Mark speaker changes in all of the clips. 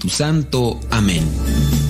Speaker 1: Espíritu Santo. Amén.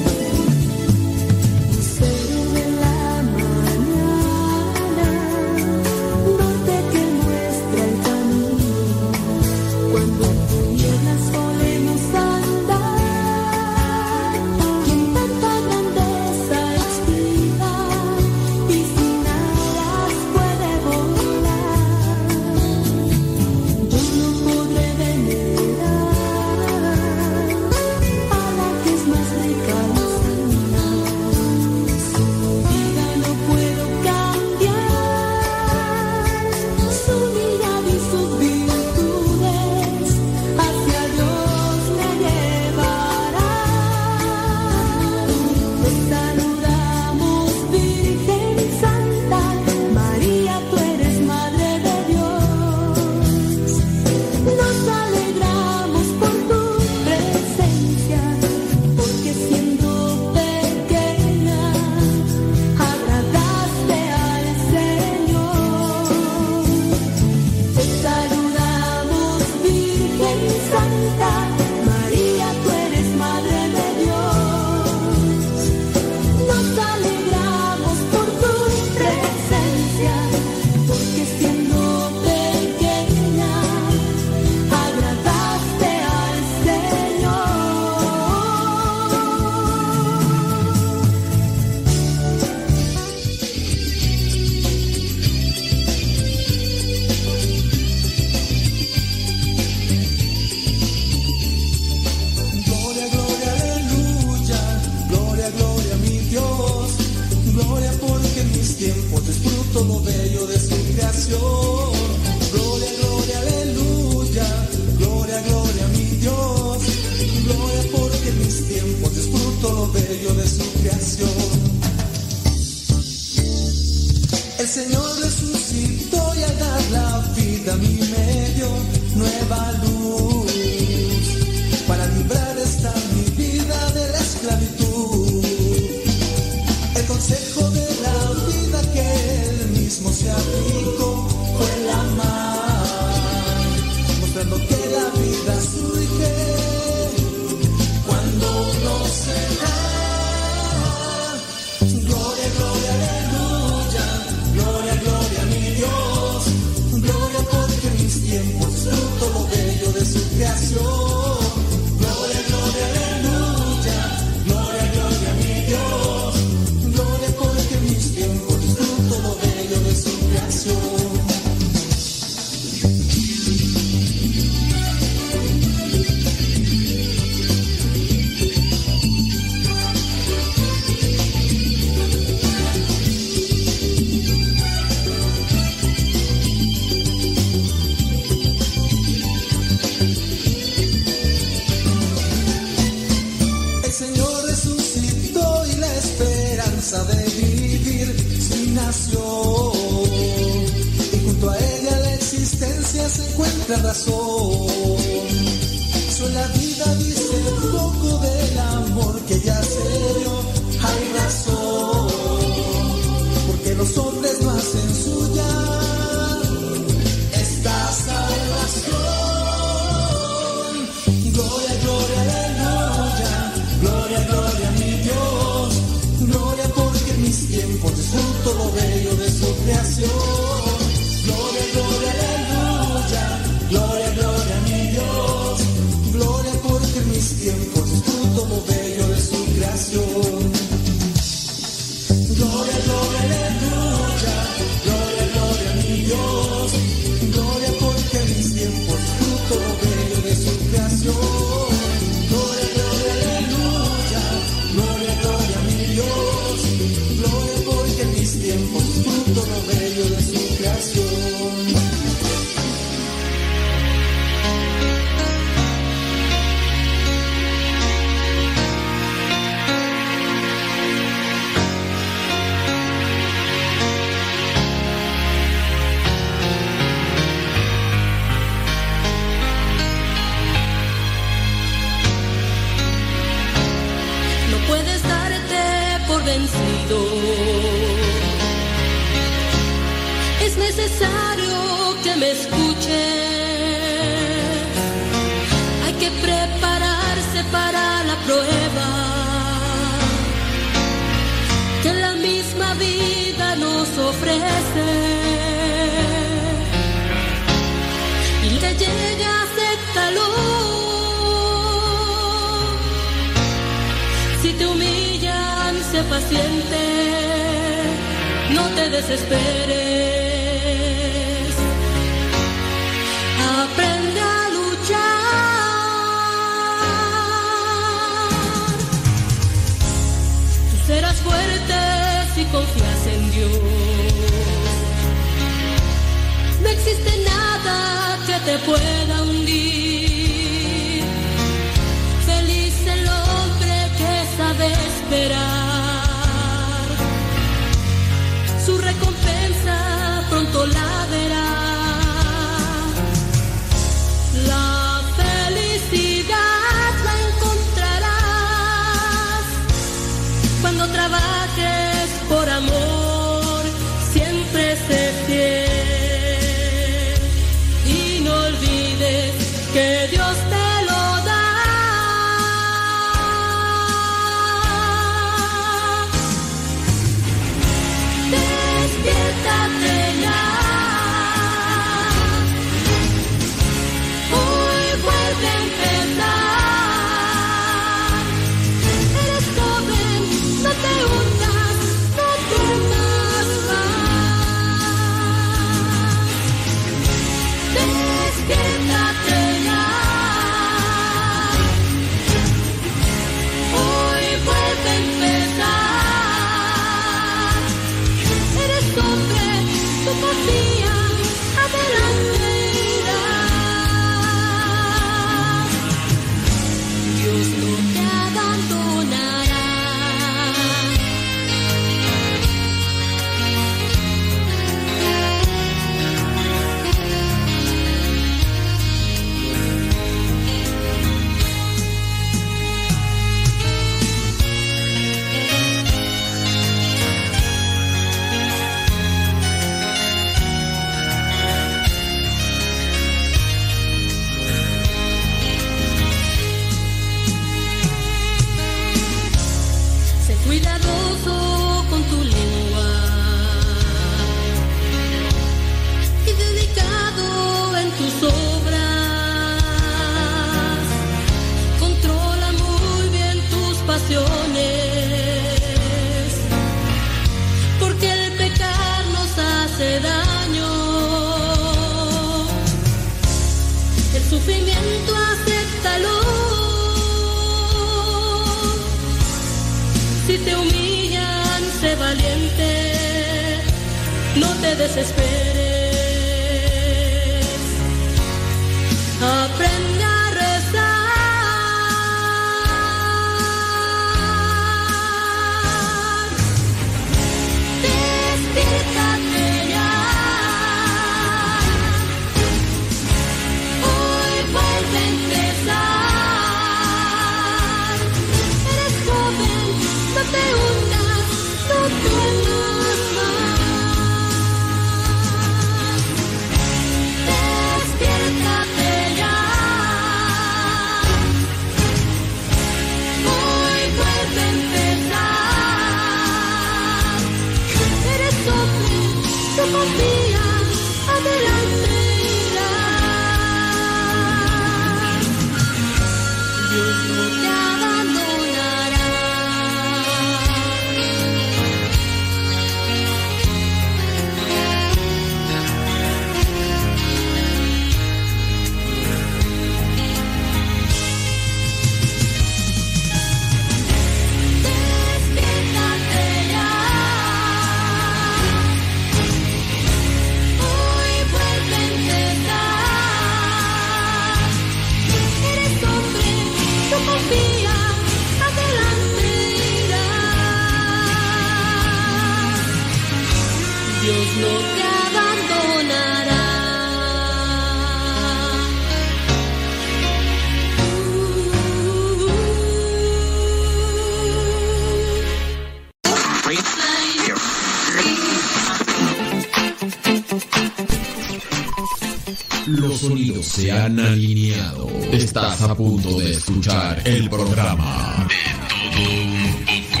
Speaker 1: A
Speaker 2: punto de escuchar el programa
Speaker 3: de todo un poco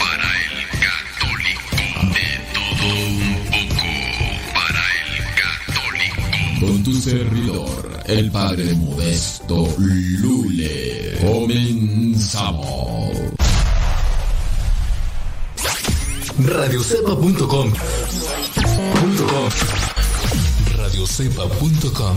Speaker 3: para el católico. De todo un poco para el católico.
Speaker 2: Con tu servidor, el padre modesto Lule. Comenzamos.
Speaker 4: Radiocepa.com radiocepa.com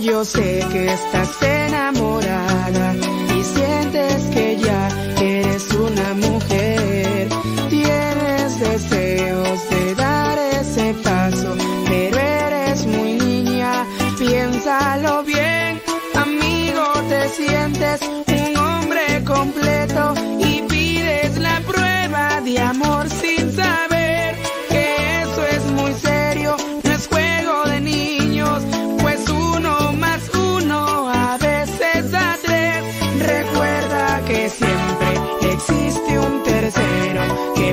Speaker 5: yo sé que estás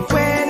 Speaker 5: puede.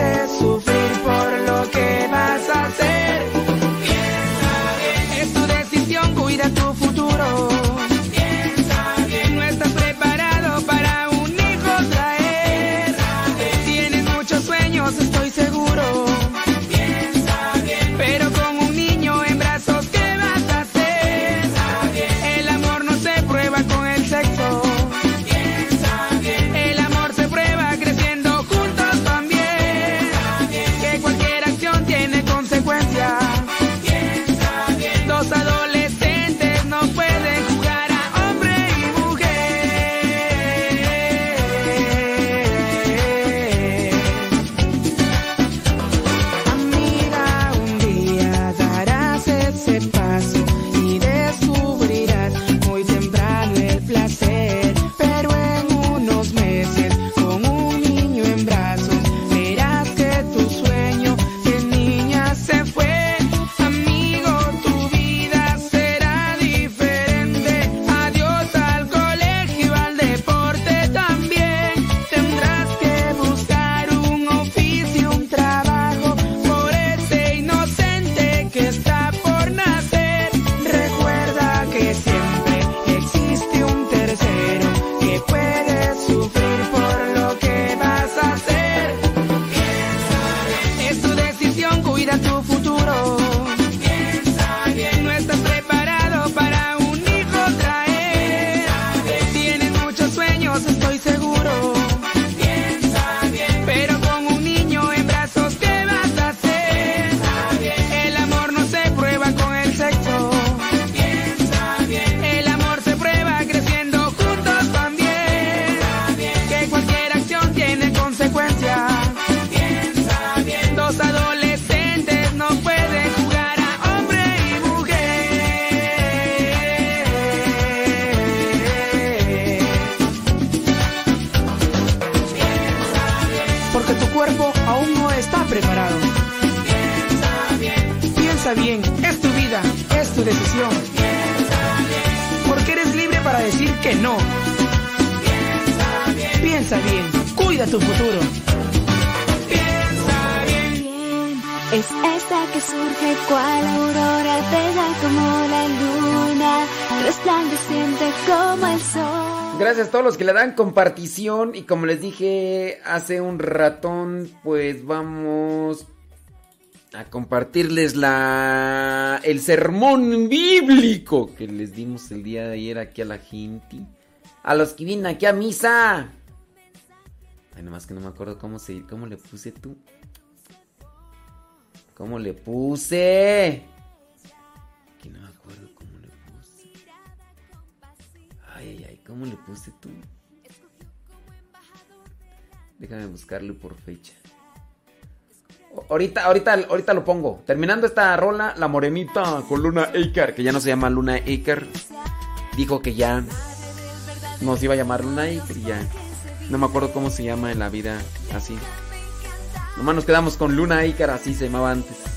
Speaker 6: Los que le dan compartición y como les dije hace un ratón, pues vamos a compartirles la el sermón bíblico que les dimos el día de ayer aquí a la gente. A los que vienen aquí a misa. Ay, nomás que no me acuerdo cómo se cómo le puse tú. ¿Cómo le puse? ¿Cómo le puse tú? Déjame buscarlo por fecha. Ahorita, ahorita, ahorita lo pongo. Terminando esta rola, la morenita con Luna Aker, que ya no se llama Luna Aker, dijo que ya nos iba a llamar Luna Aker y ya. No me acuerdo cómo se llama en la vida así. Nomás nos quedamos con Luna Icar, así se llamaba antes.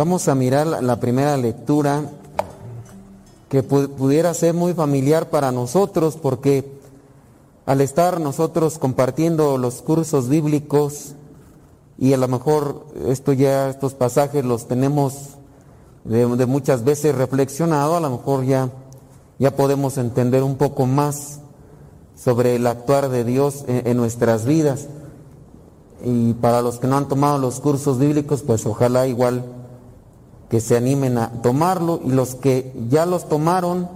Speaker 6: Vamos a mirar la primera lectura que pudiera ser muy familiar para nosotros porque al estar nosotros compartiendo los cursos bíblicos y a lo mejor esto ya estos pasajes los tenemos de, muchas veces reflexionado, a lo mejor ya ya podemos entender un poco más sobre el actuar de Dios en nuestras vidas. Y para los que no han tomado los cursos bíblicos, pues ojalá igual que se animen a tomarlo y los que ya los tomaron,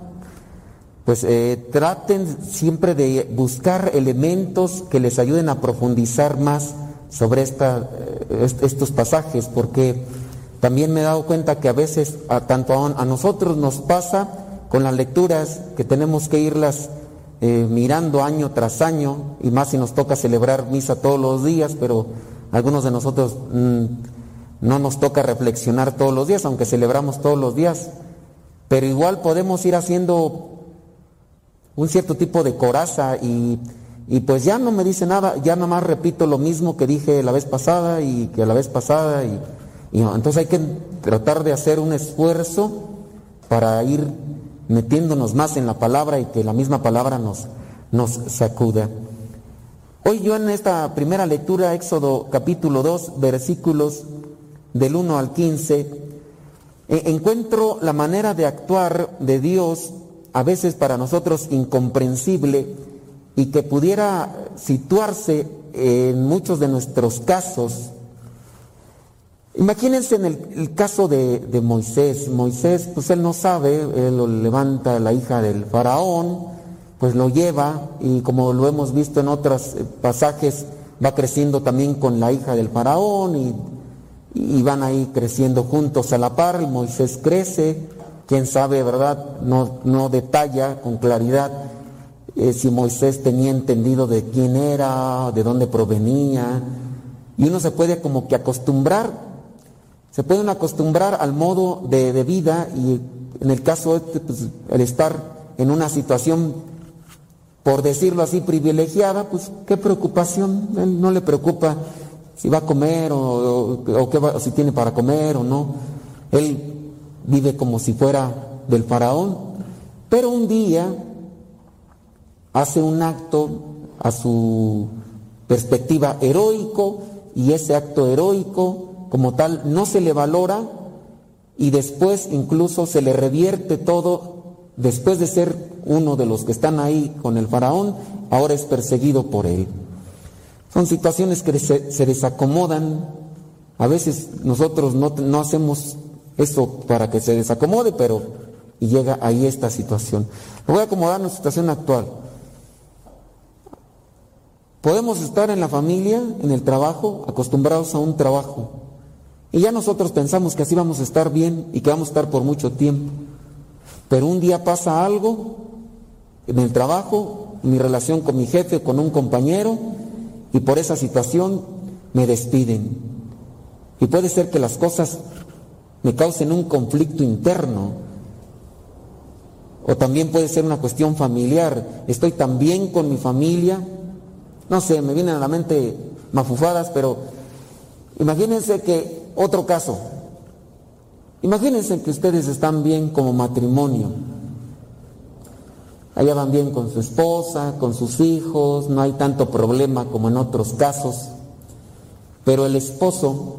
Speaker 6: pues eh, traten siempre de buscar elementos que les ayuden a profundizar más sobre esta, eh, estos pasajes, porque también me he dado cuenta que a veces a, tanto a, nosotros nos pasa con las lecturas que tenemos que irlas eh, mirando año tras año, y más si nos toca celebrar misa todos los días, pero algunos de nosotros... Mm, no nos toca reflexionar todos los días, aunque celebramos todos los días, pero igual podemos ir haciendo un cierto tipo de coraza y,
Speaker 7: y pues ya no me dice nada, ya nada más repito lo mismo que dije la vez pasada y que la vez pasada y, y entonces hay que tratar de hacer un esfuerzo para ir metiéndonos más en la palabra y que la misma palabra nos, nos sacuda. Hoy yo en esta primera lectura, Éxodo capítulo 2, versículos del 1 al 15, e- encuentro la manera de actuar de Dios, a veces para nosotros incomprensible, y que pudiera situarse en muchos de nuestros casos. Imagínense en el, caso de, de Moisés. Moisés, pues él no sabe, él lo levanta la hija del faraón, pues lo lleva y como lo hemos visto en otros eh, pasajes, va creciendo también con la hija del faraón y, y van ahí creciendo juntos a la par. Moisés crece, quién sabe, ¿verdad? No, no detalla con claridad eh, si Moisés tenía entendido de quién era, de dónde provenía. Y uno se puede como que acostumbrar se pueden acostumbrar al modo de, de vida y en el caso este, pues, el estar en una situación, por decirlo así, privilegiada, pues qué preocupación, él no le preocupa si va a comer o, o- o qué si tiene para comer o no. Él vive como si fuera del faraón, pero un día hace un acto a su perspectiva heroico y ese acto heroico como tal no se le valora y después incluso se le revierte todo, después de ser uno de los que están ahí con el faraón, ahora es perseguido por él. Son situaciones que se, desacomodan, a veces nosotros no, no hacemos eso para que se desacomode, pero y llega ahí esta situación. Lo voy a acomodar en la situación actual. Podemos estar en la familia, en el trabajo, acostumbrados a un trabajo. Y ya nosotros pensamos que así vamos a estar bien y que vamos a estar por mucho tiempo. Pero un día pasa algo en el trabajo, en mi relación con mi jefe, con un compañero, y por esa situación me despiden. Y puede ser que las cosas me causen un conflicto interno. O también puede ser una cuestión familiar. Estoy tan bien con mi familia. No sé, me vienen a la mente mafufadas, pero imagínense que otro caso. Imagínense que ustedes están bien como matrimonio. Allá van bien con su esposa, con sus hijos, no hay tanto problema como en otros casos. Pero el esposo,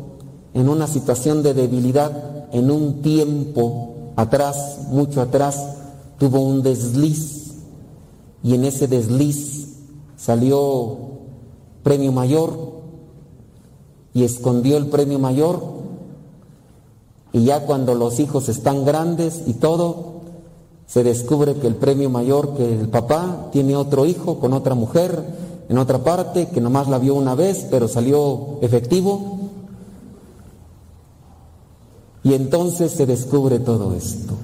Speaker 7: en una situación de debilidad, en un tiempo atrás, mucho atrás, tuvo un desliz. Y en ese desliz salió premio mayor y escondió el premio mayor. Y ya cuando los hijos están grandes y todo, se descubre que el premio mayor, que el papá tiene otro hijo con otra mujer en otra parte, que nomás la vio una vez, pero salió efectivo. Y entonces se descubre todo esto.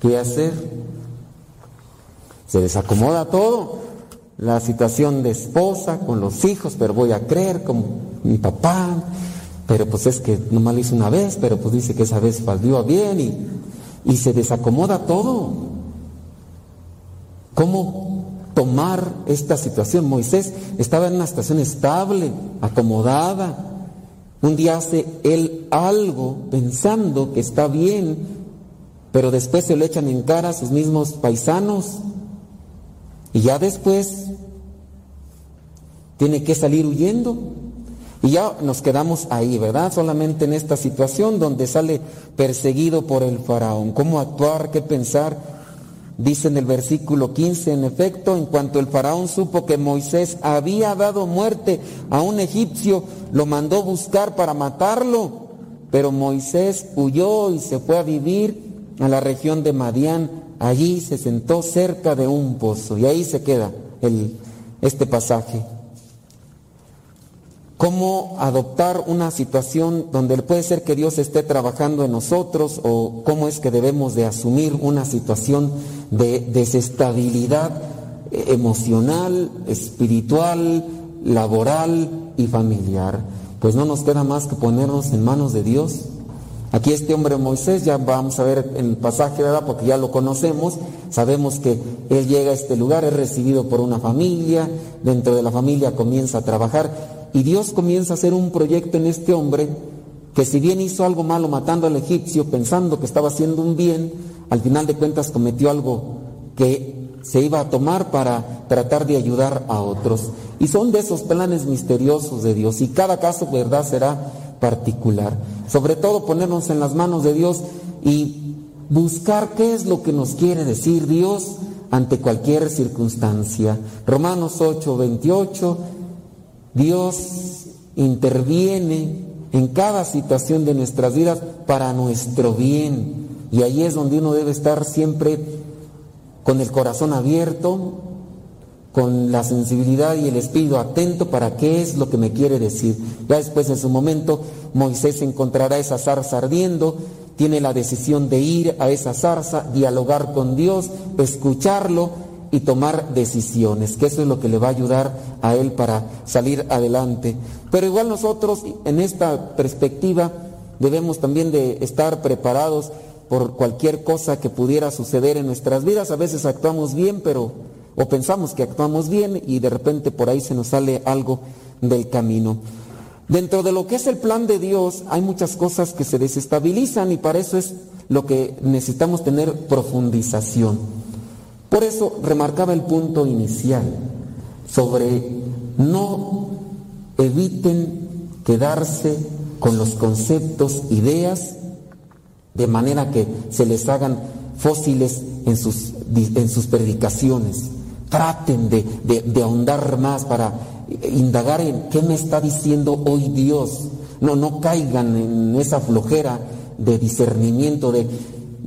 Speaker 7: ¿Qué hacer? Se desacomoda todo. La situación de esposa con los hijos, pero voy a creer como mi papá, pero pues es que nomás lo hizo una vez, pero pues dice que esa vez salió bien y, y se desacomoda todo. ¿Cómo tomar esta situación? Moisés estaba en una situación estable, acomodada. Un día hace él algo pensando que está bien, pero después se lo echan en cara a sus mismos paisanos. Y ya después tiene que salir huyendo. Y ya nos quedamos ahí, ¿verdad? Solamente en esta situación donde sale perseguido por el faraón. ¿Cómo actuar? ¿Qué pensar? Dice en el versículo 15, en efecto, en cuanto el faraón supo que Moisés había dado muerte a un egipcio, lo mandó buscar para matarlo. Pero Moisés huyó y se fue a vivir a la región de Madián. Allí se sentó cerca de un pozo. Y ahí se queda el, este pasaje. ¿Cómo adoptar una situación donde puede ser que Dios esté trabajando en nosotros o cómo es que debemos de asumir una situación de desestabilidad emocional, espiritual, laboral y familiar? Pues no nos queda más que ponernos en manos de Dios Aquí este hombre Moisés, ya vamos a ver en el pasaje, ¿verdad? Porque ya lo conocemos, sabemos que él llega a este lugar, es recibido por una familia, dentro de la familia comienza a trabajar y Dios comienza a hacer un proyecto en este hombre que si bien hizo algo malo matando al egipcio pensando que estaba haciendo un bien, al final de cuentas cometió algo que se iba a tomar para tratar de ayudar a otros. Y son de esos planes misteriosos de Dios y cada caso, verdad, será particular. Sobre todo ponernos en las manos de Dios y buscar qué es lo que nos quiere decir Dios ante cualquier circunstancia. Romanos 8, 28, Dios interviene en cada situación de nuestras vidas para nuestro bien. Y ahí es donde uno debe estar siempre con el corazón abierto, con la sensibilidad y el espíritu atento para qué es lo que me quiere decir. Ya después en su momento Moisés encontrará esa zarza ardiendo, tiene la decisión de ir a esa zarza, dialogar con Dios, escucharlo y tomar decisiones, que eso es lo que le va a ayudar a él para salir adelante. Pero igual nosotros en esta perspectiva debemos también de estar preparados por cualquier cosa que pudiera suceder en nuestras vidas. A veces actuamos bien, pero o pensamos que actuamos bien y de repente por ahí se nos sale algo del camino. Dentro de lo que es el plan de Dios hay muchas cosas que se desestabilizan y para eso es lo que necesitamos tener profundización. Por eso remarcaba el punto inicial sobre no eviten quedarse con los conceptos, ideas, de manera que se les hagan fósiles en sus, en sus predicaciones. Traten de, ahondar más para indagar en qué me está diciendo hoy Dios. No, no caigan en esa flojera de discernimiento de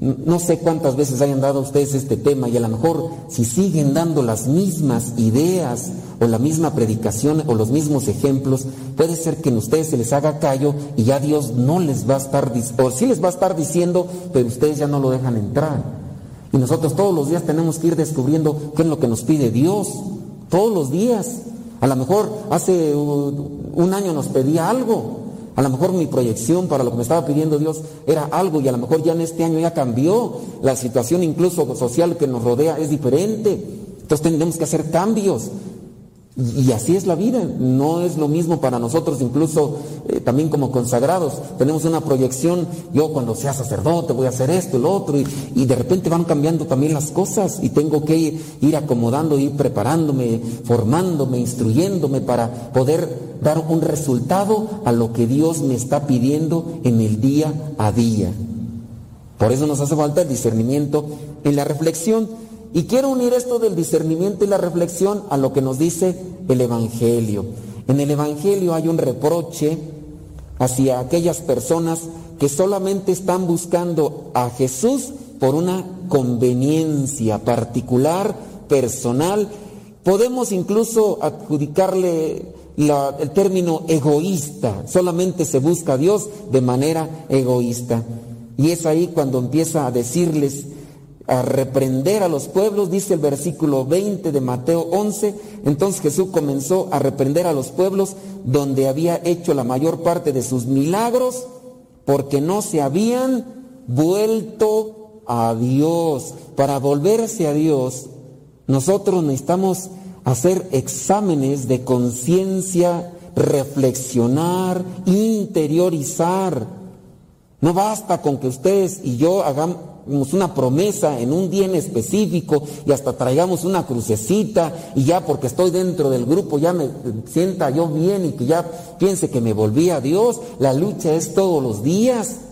Speaker 7: no sé cuántas veces hayan dado ustedes este tema y a lo mejor si siguen dando las mismas ideas o la misma predicación o los mismos ejemplos, puede ser que en ustedes se les haga callo y ya Dios no les va a estar, o sí les va a estar diciendo, pero ustedes ya no lo dejan entrar. Y nosotros todos los días tenemos que ir descubriendo qué es lo que nos pide Dios. Todos los días. A lo mejor hace un año nos pedía algo. A lo mejor mi proyección para lo que me estaba pidiendo Dios era algo y a lo mejor ya en este año ya cambió. La situación incluso social que nos rodea es diferente. Entonces tenemos que hacer cambios. Y así es la vida, no es lo mismo para nosotros, incluso eh, también como consagrados. Tenemos una proyección, yo cuando sea sacerdote voy a hacer esto, el otro, y, y de repente van cambiando también las cosas y tengo que ir, ir acomodando, ir preparándome, formándome, instruyéndome para poder dar un resultado a lo que Dios me está pidiendo en el día a día. Por eso nos hace falta el discernimiento en la reflexión. Y quiero unir esto del discernimiento y la reflexión a lo que nos dice el Evangelio. En el Evangelio hay un reproche hacia aquellas personas que solamente están buscando a Jesús por una conveniencia particular, personal. Podemos incluso adjudicarle el término egoísta, solamente se busca a Dios de manera egoísta. Y es ahí cuando empieza a decirles a reprender a los pueblos, dice el versículo 20 de Mateo 11. Entonces Jesús comenzó a reprender a los pueblos donde había hecho la mayor parte de sus milagros porque no se habían vuelto a Dios. Para volverse a Dios, nosotros necesitamos hacer exámenes de conciencia, reflexionar, interiorizar. No basta con que ustedes y yo hagamos una promesa en un día en específico y hasta traigamos una crucecita y ya porque estoy dentro del grupo ya me sienta yo bien y que ya piense que me volví a Dios. La lucha es todos los días.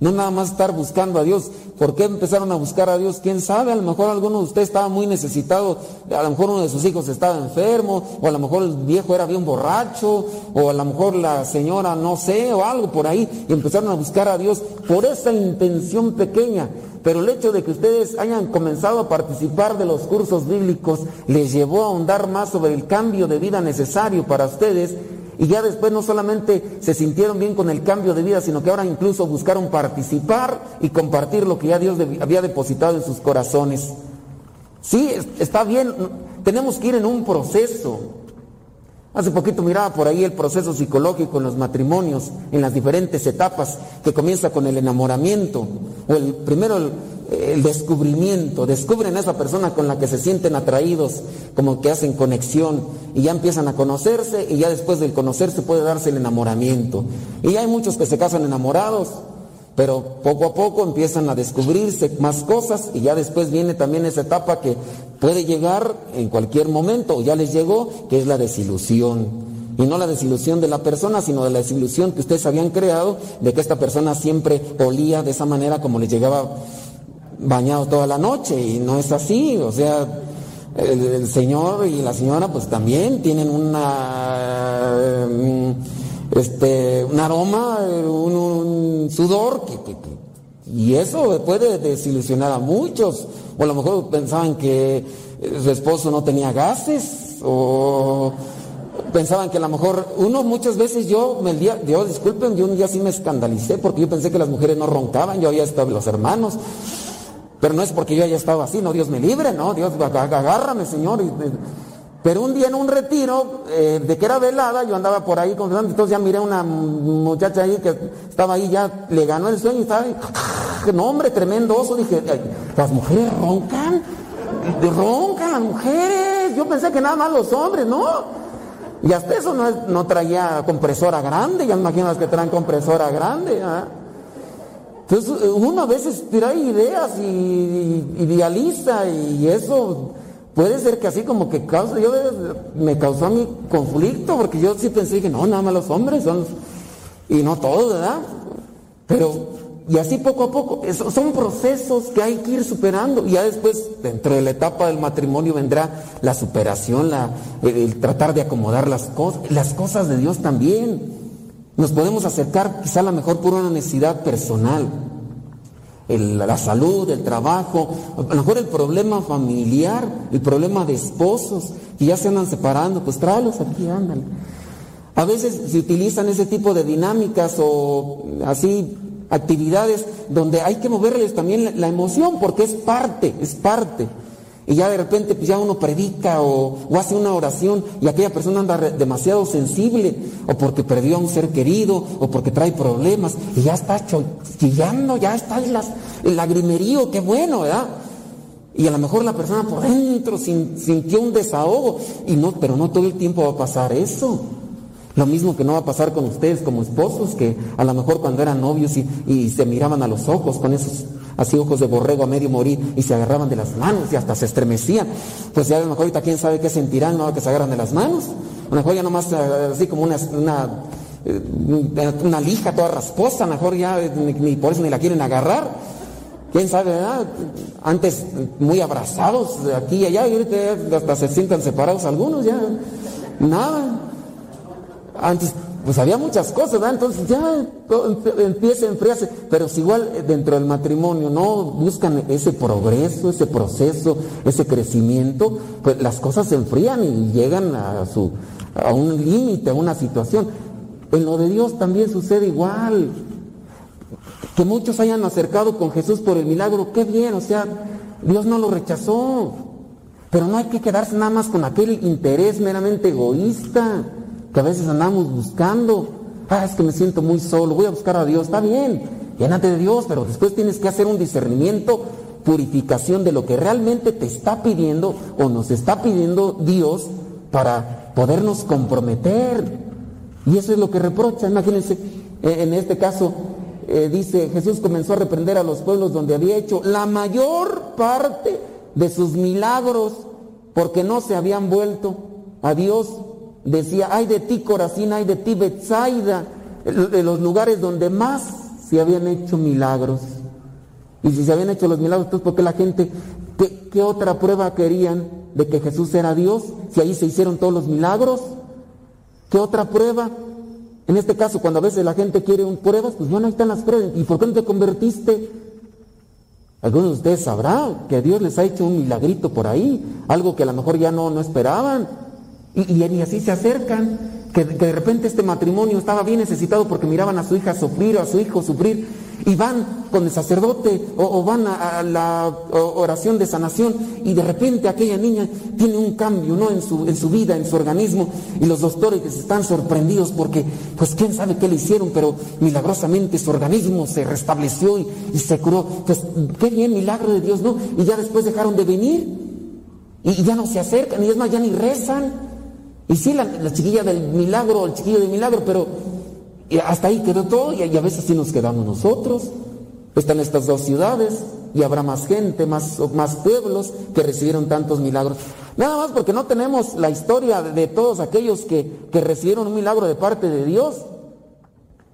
Speaker 7: No nada más estar buscando a Dios. ¿Por qué empezaron a buscar a Dios? ¿Quién sabe? A lo mejor alguno de ustedes estaba muy necesitado, a lo mejor uno de sus hijos estaba enfermo, o a lo mejor el viejo era bien borracho, o a lo mejor la señora no sé, o algo por ahí, y empezaron a buscar a Dios por esa intención pequeña. Pero el hecho de que ustedes hayan comenzado a participar de los cursos bíblicos les llevó a ahondar más sobre el cambio de vida necesario para ustedes y ya después no solamente se sintieron bien con el cambio de vida, sino que ahora incluso buscaron participar y compartir lo que ya Dios había depositado en sus corazones. Sí, está bien, tenemos que ir en un proceso. Hace poquito miraba por ahí el proceso psicológico en los matrimonios, en las diferentes etapas, que comienza con el enamoramiento, o el primero el, el descubrimiento, descubren a esa persona con la que se sienten atraídos, como que hacen conexión, y ya empiezan a conocerse, y ya después del conocerse puede darse el enamoramiento. Y hay muchos que se casan enamorados, pero poco a poco empiezan a descubrirse más cosas y ya después viene también esa etapa que puede llegar en cualquier momento, o ya les llegó, que es la desilusión. Y no la desilusión de la persona, sino de la desilusión que ustedes habían creado de que esta persona siempre olía de esa manera como les llegaba bañado toda la noche. Y no es así, o sea, el, señor y la señora pues también tienen una... mm, este, un aroma, un, sudor, que- y eso puede desilusionar a muchos. O a lo mejor pensaban que eh, su esposo no tenía gases, o pensaban que a lo mejor, uno muchas veces yo, me día, disculpen, yo un día sí me escandalicé porque yo pensé que las mujeres no roncaban, yo había estado los hermanos. Pero no es porque yo haya estado así, no, Dios me libre, no, Dios, ag- ag- agárrame, Señor. y- pero un día en un retiro, eh, de que era velada, yo andaba por ahí confesando, entonces ya miré a una muchacha ahí que estaba ahí, ya le ganó el sueño y estaba ahí, no hombre, tremendo oso, dije, "Ay, las mujeres roncan, roncan las mujeres, yo pensé que nada más los hombres, ¿no? Y hasta eso no, no traía compresora grande, ya las que traen compresora grande, ¿ah? Entonces uno a veces trae ideas y, y idealiza y eso puede ser que así como que causa, yo me causó a mí conflicto porque yo sí pensé que no, nada más los hombres son, y no todos, ¿verdad? Pero, y así poco a poco, eso- son procesos que hay que ir superando y ya después, dentro de la etapa del matrimonio vendrá la superación, la, el, el tratar de acomodar las cosas, las cosas de Dios también. Nos podemos acercar quizá a lo mejor por una necesidad personal, el- la salud, el trabajo, a lo mejor el problema familiar, el problema de esposos que ya se andan separando, pues tráelos aquí, ándale. A veces se utilizan ese tipo de dinámicas o así actividades donde hay que moverles también la, la emoción porque es parte, es parte. Y ya de repente pues ya uno predica o, hace una oración y aquella persona anda demasiado sensible o porque perdió a un ser querido o porque trae problemas y ya está chillando, ya está ahí las, el lagrimerío, qué bueno, ¿verdad? Y a lo mejor la persona por dentro sin- sintió un desahogo y no, pero no todo el tiempo va a pasar eso. Lo mismo que no va a pasar con ustedes como esposos, que a lo mejor cuando eran novios y se miraban a los ojos con esos así ojos de borrego a medio morir y se agarraban de las manos y hasta se estremecían. Pues ya a lo mejor ahorita quién sabe qué sentirán, ¿no? Que se agarran de las manos. A lo mejor ya nomás eh, así como una, eh, una lija toda rasposa, a lo mejor ya eh, ni, ni por eso ni la quieren agarrar. ¿Quién sabe, verdad? Antes muy abrazados aquí y allá y ahorita hasta se sientan separados algunos, ya nada. Antes, pues había muchas cosas, ¿verdad? Entonces ya empieza a enfriarse, pero si igual eh, dentro del matrimonio no buscan ese progreso, ese proceso, ese crecimiento, pues las cosas se enfrían y llegan a, su, a un límite, a una situación. En lo de Dios también sucede igual. Que muchos hayan acercado con Jesús por el milagro, qué bien, o sea, Dios no lo rechazó. Pero no hay que quedarse nada más con aquel interés meramente egoísta que a veces andamos buscando. Ah, es que me siento muy solo, voy a buscar a Dios, está bien, llénate de Dios, pero después tienes que hacer un discernimiento, purificación de lo que realmente te está pidiendo o nos está pidiendo Dios para podernos comprometer. Y eso es lo que reprocha. Imagínense, eh, en este caso, eh, dice, Jesús comenzó a reprender a los pueblos donde había hecho la mayor parte de sus milagros porque no se habían vuelto a Dios. Decía, ay de ti Corazín, ay de ti Betsaida, de los lugares donde más se habían hecho milagros. Y si se habían hecho los milagros, entonces ¿por qué la gente, qué, qué otra prueba querían de que Jesús era Dios? Si ahí se hicieron todos los milagros. ¿Qué otra prueba? En este caso, cuando a veces la gente quiere un pruebas, pues bueno, ahí están las pruebas. ¿Y por qué no te convertiste? Algunos de ustedes sabrán que Dios les ha hecho un milagrito por ahí, algo que a lo mejor ya no, no esperaban. Y, y, y así se acercan, que, de repente este matrimonio estaba bien necesitado porque miraban a su hija sufrir o a su hijo sufrir, y van con el sacerdote o, van a, la oración de sanación y de repente aquella niña tiene un cambio ¿no? en, su, en su vida, en su organismo y los doctores están sorprendidos porque pues quién sabe qué le hicieron, pero milagrosamente su organismo se restableció y, se curó. Pues qué bien, milagro de Dios, ¿no? Y ya después dejaron de venir y, ya no se acercan y es más, ya ni rezan. Y sí, la, chiquilla del milagro, el chiquillo del milagro, pero hasta ahí quedó todo y, a veces sí nos quedamos nosotros. Están estas dos ciudades y habrá más gente, más, más pueblos que recibieron tantos milagros. Nada más porque no tenemos la historia de, todos aquellos que, que, recibieron un milagro de parte de Dios.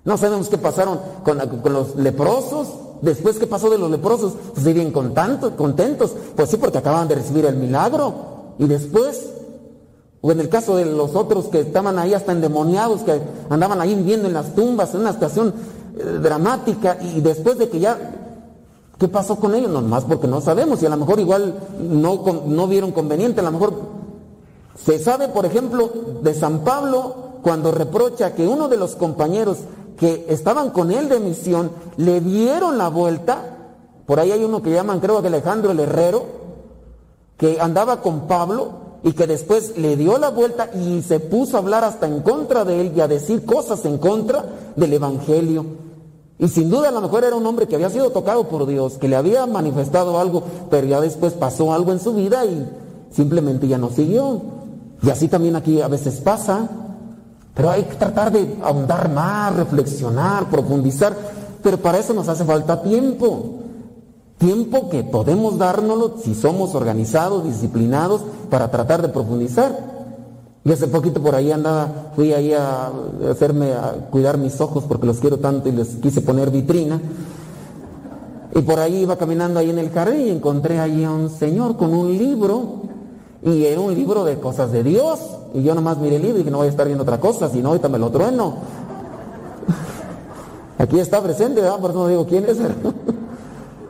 Speaker 7: No sabemos qué pasaron con, los leprosos. Después, ¿qué pasó de los leprosos? Pues vivían contentos. Pues sí, porque acababan de recibir el milagro. Y después, o en el caso de los otros que estaban ahí hasta endemoniados, que andaban ahí viviendo en las tumbas, en una situación eh, dramática, y después de que ya, ¿qué pasó con ellos? No más porque no sabemos, y a lo mejor igual no, no vieron conveniente, a lo mejor se sabe, por ejemplo, de San Pablo cuando reprocha que uno de los compañeros que estaban con él de misión le dieron la vuelta, por ahí hay uno que llaman creo que Alejandro el Herrero, que andaba con Pablo y que después le dio la vuelta y se puso a hablar hasta en contra de él y a decir cosas en contra del Evangelio. Y sin duda a lo mejor era un hombre que había sido tocado por Dios, que le había manifestado algo, pero ya después pasó algo en su vida y simplemente ya no siguió. Y así también aquí a veces pasa. Pero hay que tratar de ahondar más, reflexionar, profundizar. Pero para eso nos hace falta tiempo. Tiempo que podemos dárnoslo si somos organizados, disciplinados, para tratar de profundizar. Y hace poquito por ahí andaba, fui ahí a hacerme, a cuidar mis ojos porque los quiero tanto y les quise poner vitrina. Y por ahí iba caminando ahí en el jardín y encontré ahí a un señor con un libro. Y era un libro de cosas de Dios. Y yo nomás miré el libro y dije, no voy a estar viendo otra cosa, si no, ahorita me lo trueno. Aquí está presente, ¿verdad? Por eso no digo quién es.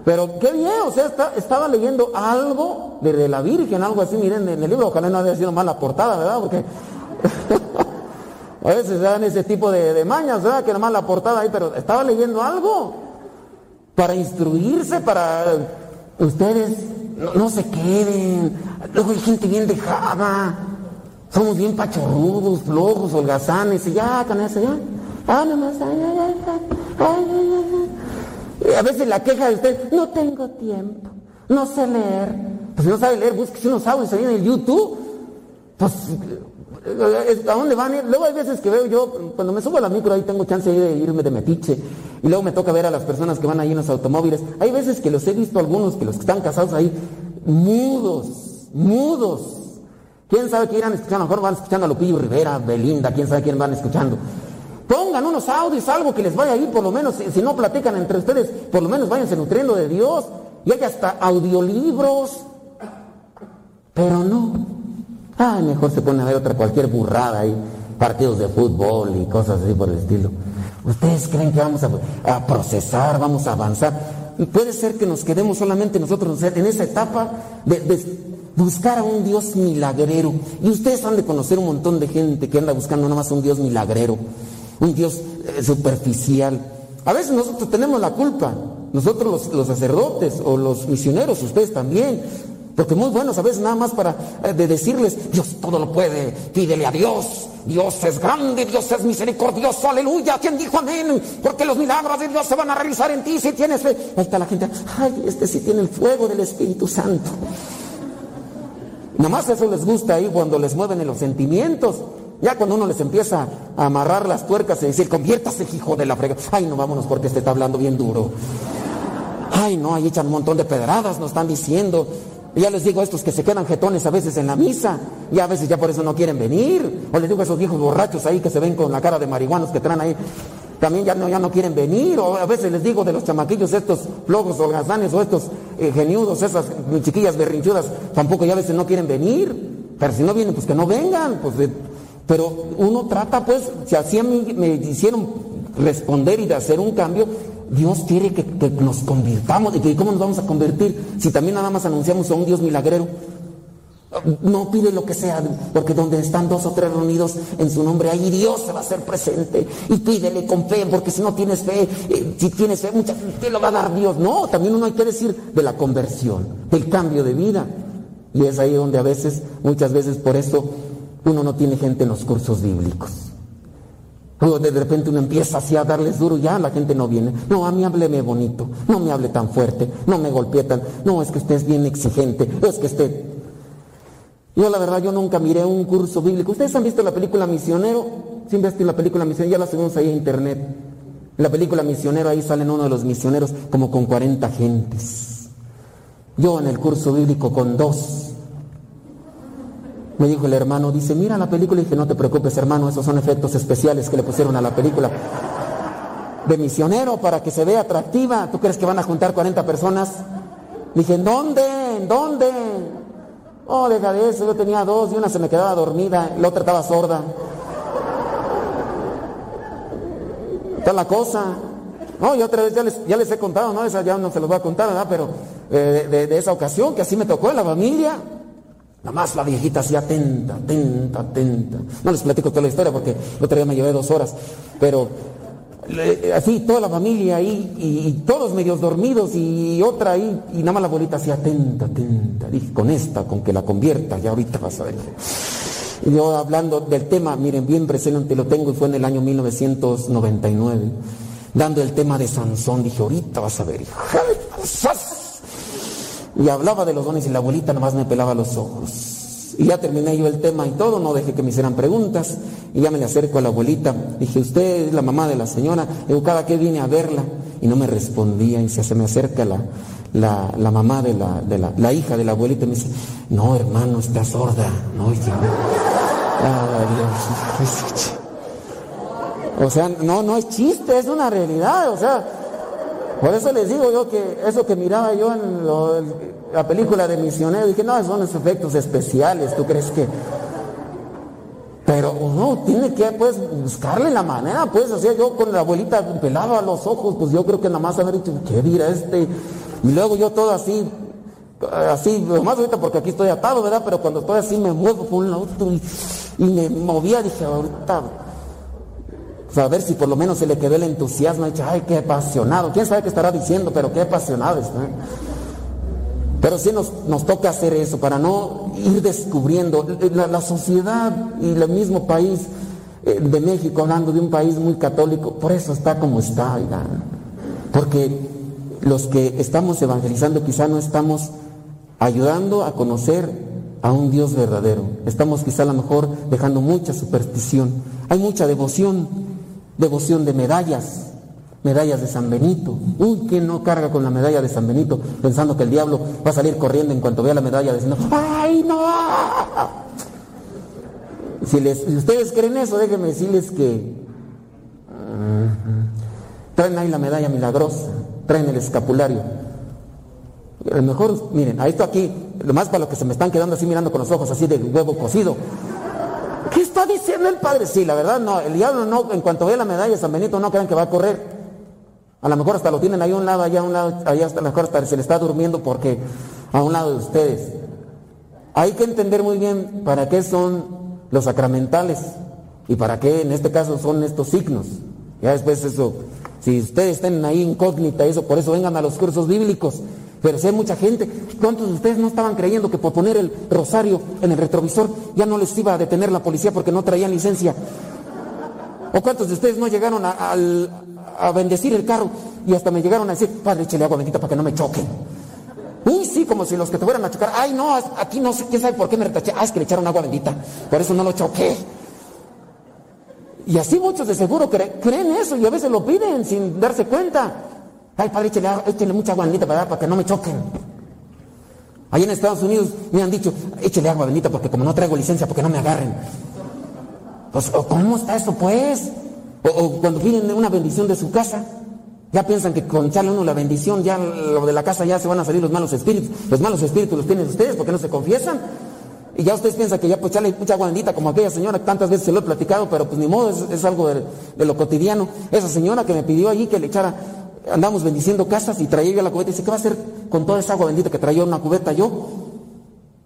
Speaker 7: Pero qué bien, o sea, estaba leyendo algo de, la Virgen, algo así, miren, en el libro, ojalá no haya sido mal la portada, ¿verdad? Porque a veces dan ese tipo de, mañas, ¿verdad? Que nomás la portada ahí, pero estaba leyendo algo para instruirse, para ustedes no, se queden. Luego hay gente bien dejada, somos bien pachorrudos, flojos, holgazanes, y ya, con ya. Ah, nomás, ay, ay, ay, ay, ay, ay. A veces la queja de usted, no tengo tiempo, no sé leer. Pues si no sabe leer, busque unos audios ahí en el YouTube. Pues, ¿a dónde van? Luego hay veces que veo yo, cuando me subo a la micro, ahí tengo chance de irme de metiche. Y luego me toca ver a las personas que van ahí en los automóviles. Hay veces que los he visto algunos, que los que están casados ahí, mudos, mudos. ¿Quién sabe qué irán escuchando? A lo mejor van escuchando a Lupillo Rivera, Belinda, quién sabe quién van escuchando. Pongan unos audios, algo que les vaya a ir, por lo menos, si, no platican entre ustedes, por lo menos váyanse nutriendo de Dios. Y hay hasta audiolibros. Pero no. Ah, mejor se pone a ver otra cualquier burrada ahí, partidos de fútbol y cosas así por el estilo. ¿Ustedes creen que vamos a, procesar, vamos a avanzar? Puede ser que nos quedemos solamente nosotros en esa etapa de, de, buscar a un Dios milagrero. Y ustedes han de conocer un montón de gente que anda buscando nada más un Dios milagrero un Dios eh, superficial. A veces nosotros tenemos la culpa, nosotros los, sacerdotes o los misioneros, ustedes también, porque muy buenos a veces nada más para eh, de decirles, Dios todo lo puede, pídele a Dios, Dios es grande, Dios es misericordioso, aleluya, ¿quién dijo amén? Porque los milagros de Dios se van a realizar en ti si tienes fe. Ahí está la gente, ay, este sí tiene el fuego del Espíritu Santo. Nomás eso les gusta ahí cuando les mueven en los sentimientos. Ya cuando uno les empieza a amarrar las tuercas y decir, conviértase, hijo de la frega. Ay, no, vámonos porque este está hablando bien duro. Ay, no, ahí echan un montón de pedradas, nos están diciendo. Ya les digo a estos que se quedan jetones a veces en la misa, y a veces ya por eso no quieren venir. O les digo a esos viejos borrachos ahí que se ven con la cara de marihuanos que traen ahí, también ya no, ya no quieren venir. O a veces les digo de los chamaquillos estos flojos holgazanes o estos eh, geniudos, esas chiquillas berrinchudas, tampoco ya a veces no quieren venir. Pero si no vienen, pues que no vengan, pues pero uno trata, pues, si así me hicieron responder y de hacer un cambio, Dios quiere que, nos convirtamos. ¿Y que, cómo nos vamos a convertir si también nada más anunciamos a un Dios milagrero? No pide lo que sea, porque donde están dos o tres reunidos en su nombre, ahí Dios se va a hacer presente. Y pídele con fe, porque si no tienes fe, eh, si tienes fe, mucha te lo va a dar Dios. No, también uno hay que decir de la conversión, del cambio de vida. Y es ahí donde a veces, muchas veces por eso, uno no tiene gente en los cursos bíblicos. Donde de repente uno empieza así a darles duro, ya la gente no viene. No, a mí hábleme bonito, no me hable tan fuerte, no me golpee tan. No, es que usted es bien exigente, es que usted yo la verdad, yo nunca miré un curso bíblico. ¿Ustedes han visto la película Misionero? Sí, han visto la película Misionero, ya la subimos ahí a internet. la película Misionero, ahí salen uno de los misioneros como con 40 gentes. Yo en el curso bíblico con dos. Me dijo el hermano, dice, mira la película y dije, no te preocupes hermano, esos son efectos especiales que le pusieron a la película. De misionero para que se vea atractiva. ¿Tú crees que van a juntar 40 personas? Dije, ¿en dónde? ¿En dónde? Oh, deja de eso, yo tenía dos y una se me quedaba dormida, la otra estaba sorda. Está la cosa. No, y otra vez ya les, ya les he contado, ¿no? Esa ya no se los voy a contar, ¿verdad? Pero eh, de, esa ocasión que así me tocó en la familia. Nada más la viejita así atenta, atenta, atenta. No les platico toda la historia porque el otro día me llevé dos horas. Pero así toda la familia ahí y, todos medios dormidos y otra ahí y nada más la abuelita así atenta, atenta, dije con esta, con que la convierta, ya ahorita vas a ver. Y yo hablando del tema, miren, bien presente lo tengo y fue en el año 1999, dando el tema de Sansón, dije ahorita vas a ver. Y hablaba de los dones y la abuelita nada más me pelaba los ojos. Y ya terminé yo el tema y todo, no dejé que me hicieran preguntas. Y ya me le acerco a la abuelita. Dije, ¿usted es la mamá de la señora? educada que vine a verla. Y no me respondía. Y se me acerca la, la, mamá de, la, de la, hija de la abuelita y me dice, no, hermano, está sorda. No, O sea, no, no es chiste, es una realidad. O sea, por eso les digo yo que eso que miraba yo en la película de Misionero, dije, no, son los efectos especiales, ¿tú crees que? Pero uno tiene que pues buscarle la manera, pues, o yo con la abuelita pelaba los ojos, pues yo creo que nada más haber dicho, ¿qué dirá este? Y luego yo todo así, así, más ahorita porque aquí estoy atado, ¿verdad? Pero cuando estoy así me muevo por un lado y, me movía, dije, ahorita, a ver si por lo menos se le quedó el entusiasmo, ay, qué apasionado, quién sabe qué estará diciendo, pero qué apasionado está. Pero sí nos, toca hacer eso para no ir descubriendo la, sociedad y el mismo país eh, de México, hablando de un país muy católico, por eso está como está, porque los que estamos evangelizando quizá no estamos ayudando a conocer a un Dios verdadero. Estamos quizá a lo mejor dejando mucha superstición. Hay mucha devoción, devoción de medallas, medallas de San Benito. Uy, ¿quién no carga con la medalla de San Benito pensando que el diablo va a salir corriendo en cuanto vea la medalla diciendo, ¡ay, no! Si, les, ustedes creen eso, déjenme decirles que traen ahí la medalla milagrosa, traen el escapulario. A lo mejor, miren, a esto aquí, lo más para los que se me están quedando así mirando con los ojos así de huevo cocido. ¿Qué está diciendo el padre? Sí, la verdad no, el diablo no, en cuanto vea la medalla de San Benito no crean que va a correr. A lo mejor hasta lo tienen ahí a un lado, allá a un lado, allá hasta a lo mejor hasta se le está durmiendo porque a un lado de ustedes. Hay que entender muy bien para qué son los sacramentales y para qué en este caso son estos signos. Ya después eso, si ustedes están ahí incógnita, eso, por eso vengan a los cursos bíblicos. Pero hay mucha gente, ¿cuántos de ustedes no estaban creyendo que por poner el rosario en el retrovisor ya no les iba a detener la policía porque no traían licencia? ¿O cuántos de ustedes no llegaron al, a bendecir el carro y hasta me llegaron a decir, padre, échale agua bendita para que no me choquen. Uy, sí, como si los que te fueran a chocar, ay, no, aquí no sé, quién sabe por qué me retaché, ah, es que le echaron agua bendita, por eso no lo choqué. Y así muchos de seguro creen eso y a veces lo piden sin darse cuenta. Ay, padre, échale, mucha agua bendita para, para que no me choquen. Ahí en Estados Unidos me han dicho, échale agua bendita porque como no traigo licencia, porque no me agarren. Pues, ¿cómo está eso pues? O, cuando piden una bendición de su casa, ya piensan que con echarle uno la bendición, ya lo de la casa ya se van a salir los malos espíritus. Los malos espíritus los tienen ustedes porque no se confiesan. Y ya ustedes piensan que ya pues echarle mucha agua como aquella señora, tantas veces se lo he platicado, pero pues ni modo, es, algo de, lo cotidiano. Esa señora que me pidió allí que le echara, andamos bendiciendo casas y traía yo la cubeta y dice, ¿qué va a hacer con toda esa agua bendita que traía una cubeta yo?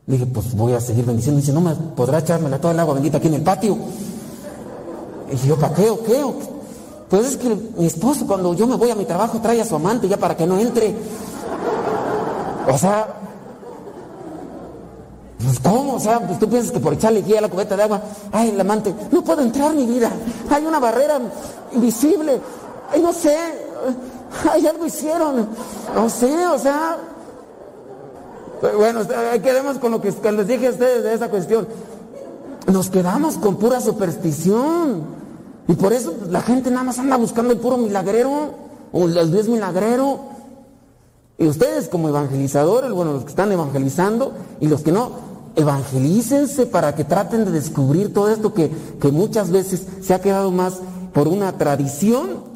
Speaker 7: Le dije, pues voy a seguir bendiciendo. Dice, no me podrá echármela toda el agua bendita aquí en el patio. Y yo, ¿para qué o qué? Pues es que mi esposo cuando yo me voy a mi trabajo trae a su amante ya para que no entre. O sea, pues ¿cómo? O sea, pues tú piensas que por echarle guía a la cubeta de agua, ay, el amante, no puedo entrar mi vida. Hay una barrera invisible. Ay, no sé. Ay, algo hicieron. No sé, o sea, bueno, quedemos con lo que les dije a ustedes de esa cuestión. Nos quedamos con pura superstición. Y por eso la gente nada más anda buscando el puro milagrero o el Dios milagrero. Y ustedes como evangelizadores, bueno, los que están evangelizando y los que no, evangelícense para que traten de descubrir todo esto que, que muchas veces se ha quedado más por una tradición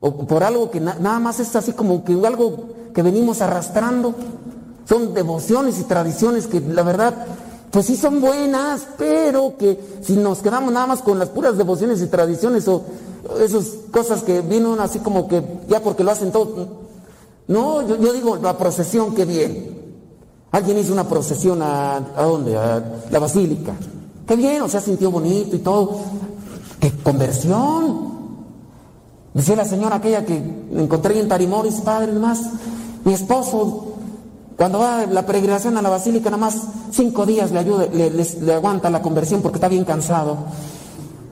Speaker 7: o por algo que nada más es así como que algo que venimos arrastrando. Son devociones y tradiciones que la verdad, pues sí son buenas, pero que si nos quedamos nada más con las puras devociones y tradiciones o esas cosas que vienen así como que ya porque lo hacen todo. No, yo, digo, la procesión, qué bien. Alguien hizo una procesión a, ¿a dónde? A la basílica. Qué bien, o sea, sintió bonito y todo. ¡Qué conversión! Decía la señora aquella que encontré en Tarimoris, padre, más. Mi esposo cuando va la peregrinación a la basílica, nada más cinco días le ayuda, le, aguanta la conversión porque está bien cansado.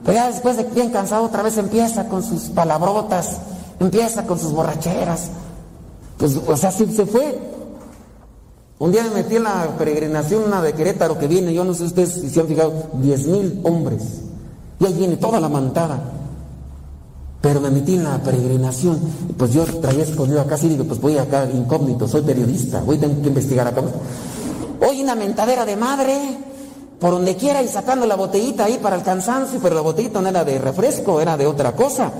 Speaker 7: Pero ya después de bien cansado, otra vez empieza con sus palabrotas, empieza con sus borracheras. Pues, o sea, sí se fue. Un día me metí en la peregrinación, una de Querétaro que viene, yo no sé ustedes si se han fijado, diez mil hombres. Y ahí viene toda la mantada. Pero me metí en la peregrinación, pues yo traía escondido acá, y digo, pues voy acá incógnito, soy periodista, voy a tener que investigar acá. Hoy una mentadera de madre, por donde quiera y sacando la botellita ahí para el cansancio, pero la botellita no era de refresco, era de otra cosa.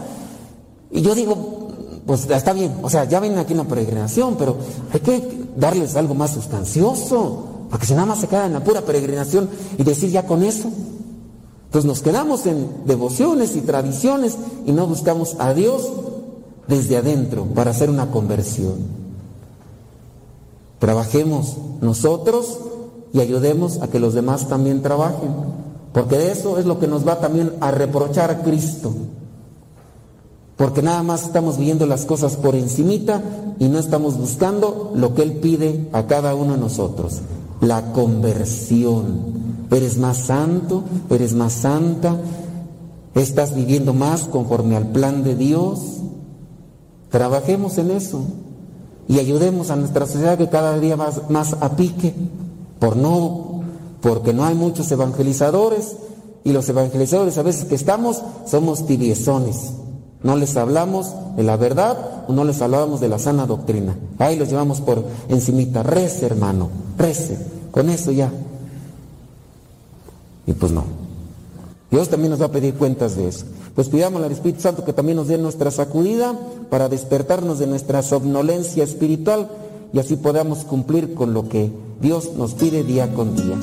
Speaker 7: Y yo digo, pues está bien, o sea, ya vienen aquí en la peregrinación, pero hay que darles algo más sustancioso, porque si nada más se queda en la pura peregrinación y decir ya con eso, entonces nos quedamos en devociones y tradiciones y no buscamos a Dios desde adentro para hacer una conversión. Trabajemos nosotros y ayudemos a que los demás también trabajen, porque de eso es lo que nos va también a reprochar a Cristo. Porque nada más estamos viendo las cosas por encimita y no estamos buscando lo que Él pide a cada uno de nosotros, la conversión eres más santo, eres más santa, estás viviendo más conforme al plan de Dios. Trabajemos en eso y ayudemos a nuestra sociedad que cada día va más a pique, por no, porque no hay muchos evangelizadores y los evangelizadores a veces que estamos somos tibiezones. No les hablamos de la verdad o no les hablamos de la sana doctrina. Ahí los llevamos por encimita. Rece, hermano, rece. Con eso ya y pues no. Dios también nos va a pedir cuentas de eso. Pues pidamos al Espíritu Santo que también nos dé nuestra sacudida para despertarnos de nuestra somnolencia espiritual y así podamos cumplir con lo que Dios nos pide día con día.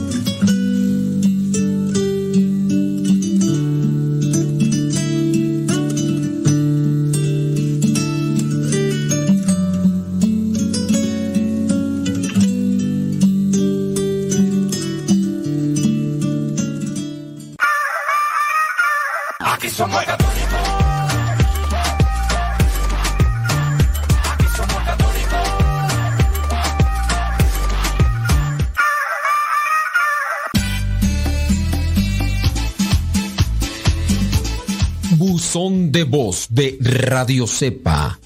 Speaker 2: De voz de Radio Cepa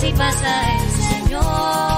Speaker 8: si pasa el Señor.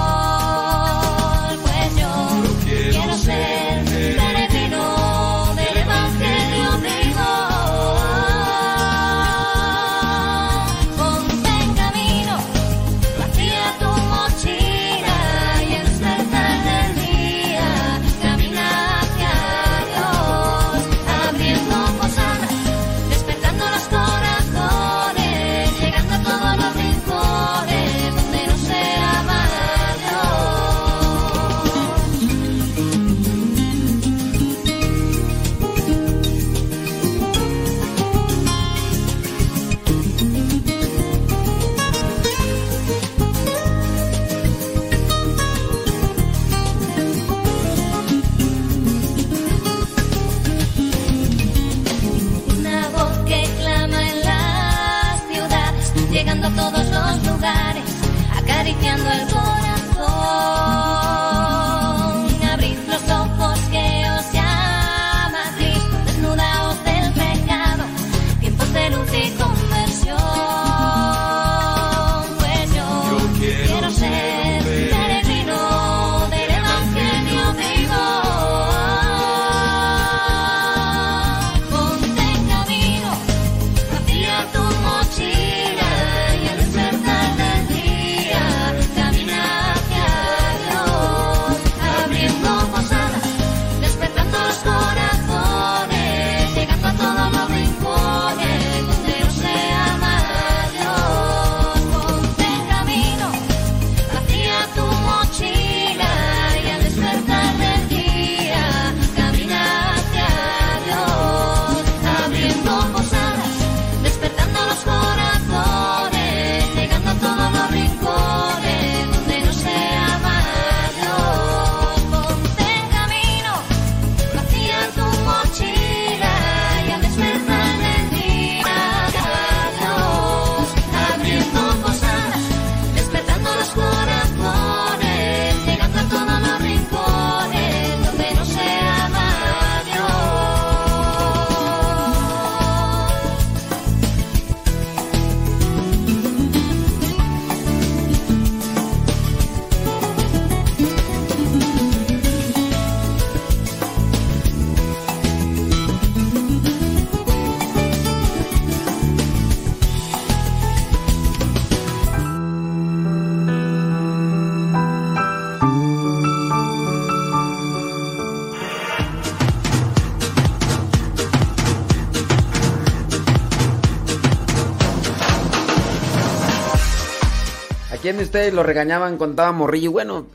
Speaker 9: ustedes lo regañaban cuando estaba morrillo. Bueno,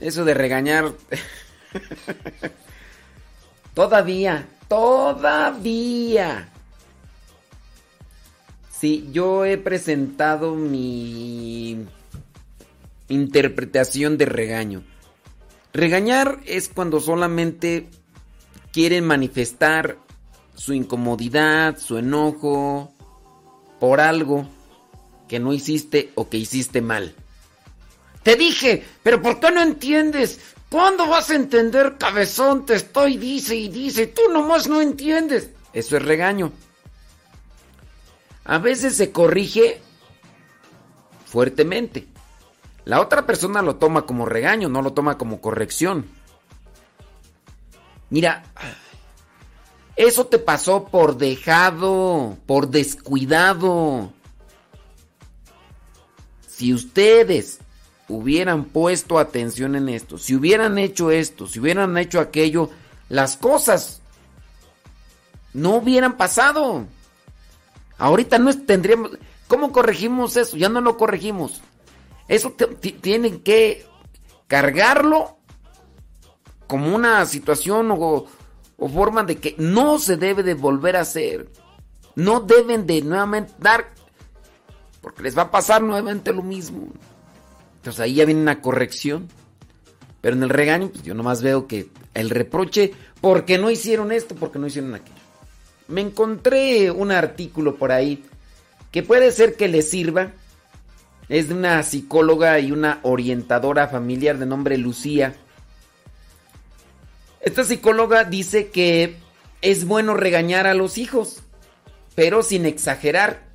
Speaker 9: eso de regañar. todavía, todavía. Sí, yo he presentado mi interpretación de regaño. Regañar es cuando solamente quieren manifestar su incomodidad, su enojo por algo que no hiciste o que hiciste mal. Te dije, pero ¿por qué no entiendes? ¿Cuándo vas a entender, cabezón? Te estoy, dice y dice, tú nomás no entiendes. Eso es regaño. A veces se corrige fuertemente. La otra persona lo toma como regaño, no lo toma como corrección. Mira, eso te pasó por dejado, por descuidado si ustedes hubieran puesto atención en esto, si hubieran hecho esto, si hubieran hecho aquello, las cosas no hubieran pasado. Ahorita no tendríamos... ¿Cómo corregimos eso? Ya no lo corregimos. Eso tienen que cargarlo como una situación o, forma de que no se debe de volver a hacer. No deben de nuevamente dar porque les va a pasar nuevamente lo mismo. Entonces ahí ya viene una corrección. Pero en el regaño, pues yo nomás veo que el reproche, porque no hicieron esto, porque no hicieron aquello. Me encontré un artículo por ahí que puede ser que les sirva. Es de una psicóloga y una orientadora familiar de nombre Lucía. Esta psicóloga dice que es bueno regañar a los hijos, pero sin exagerar.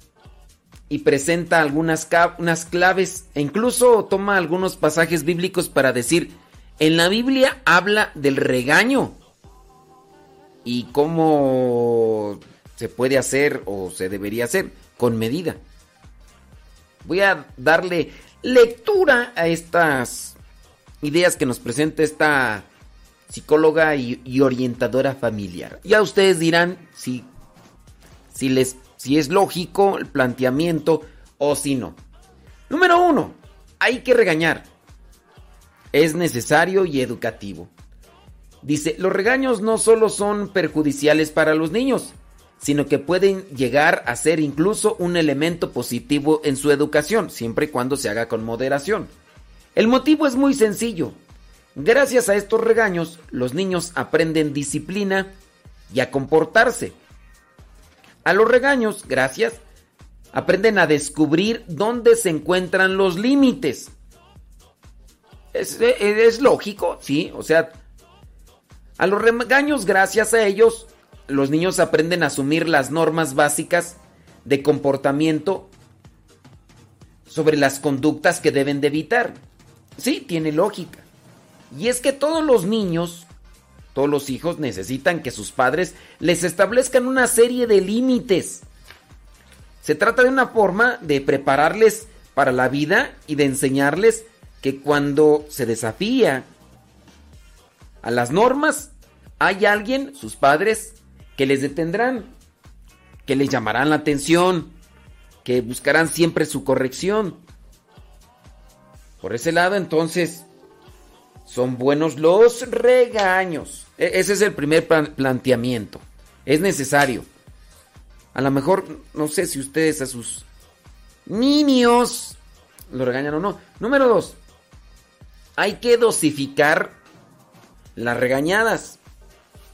Speaker 9: Y presenta algunas unas claves e incluso toma algunos pasajes bíblicos para decir, en la Biblia habla del regaño y cómo se puede hacer o se debería hacer con medida. Voy a darle lectura a estas ideas que nos presenta esta psicóloga y, orientadora familiar. Ya ustedes dirán si, si, les, si es lógico el planteamiento o si no. Número uno, hay que regañar. Es necesario y educativo. Dice, los regaños no solo son perjudiciales para los niños, sino que pueden llegar a ser incluso un elemento positivo en su educación, siempre y cuando se haga con moderación. El motivo es muy sencillo. Gracias a estos regaños, los niños aprenden disciplina y a comportarse. A los regaños, gracias, aprenden a descubrir dónde se encuentran los límites. Es, es, lógico, sí, o sea, a los regaños, gracias a ellos, los niños aprenden a asumir las normas básicas de comportamiento sobre las conductas que deben de evitar. Sí, tiene lógica. Y es que todos los niños, todos los hijos necesitan que sus padres les establezcan una serie de límites. Se trata de una forma de prepararles para la vida y de enseñarles que cuando se desafía a las normas, hay alguien, sus padres, que les detendrán, que les llamarán la atención, que buscarán siempre su corrección. Por ese lado, entonces, son buenos los regaños. E-, ese es el primer planteamiento. Es necesario. A lo mejor, no sé si ustedes a sus niños lo regañan o no. Número dos, hay que dosificar las regañadas.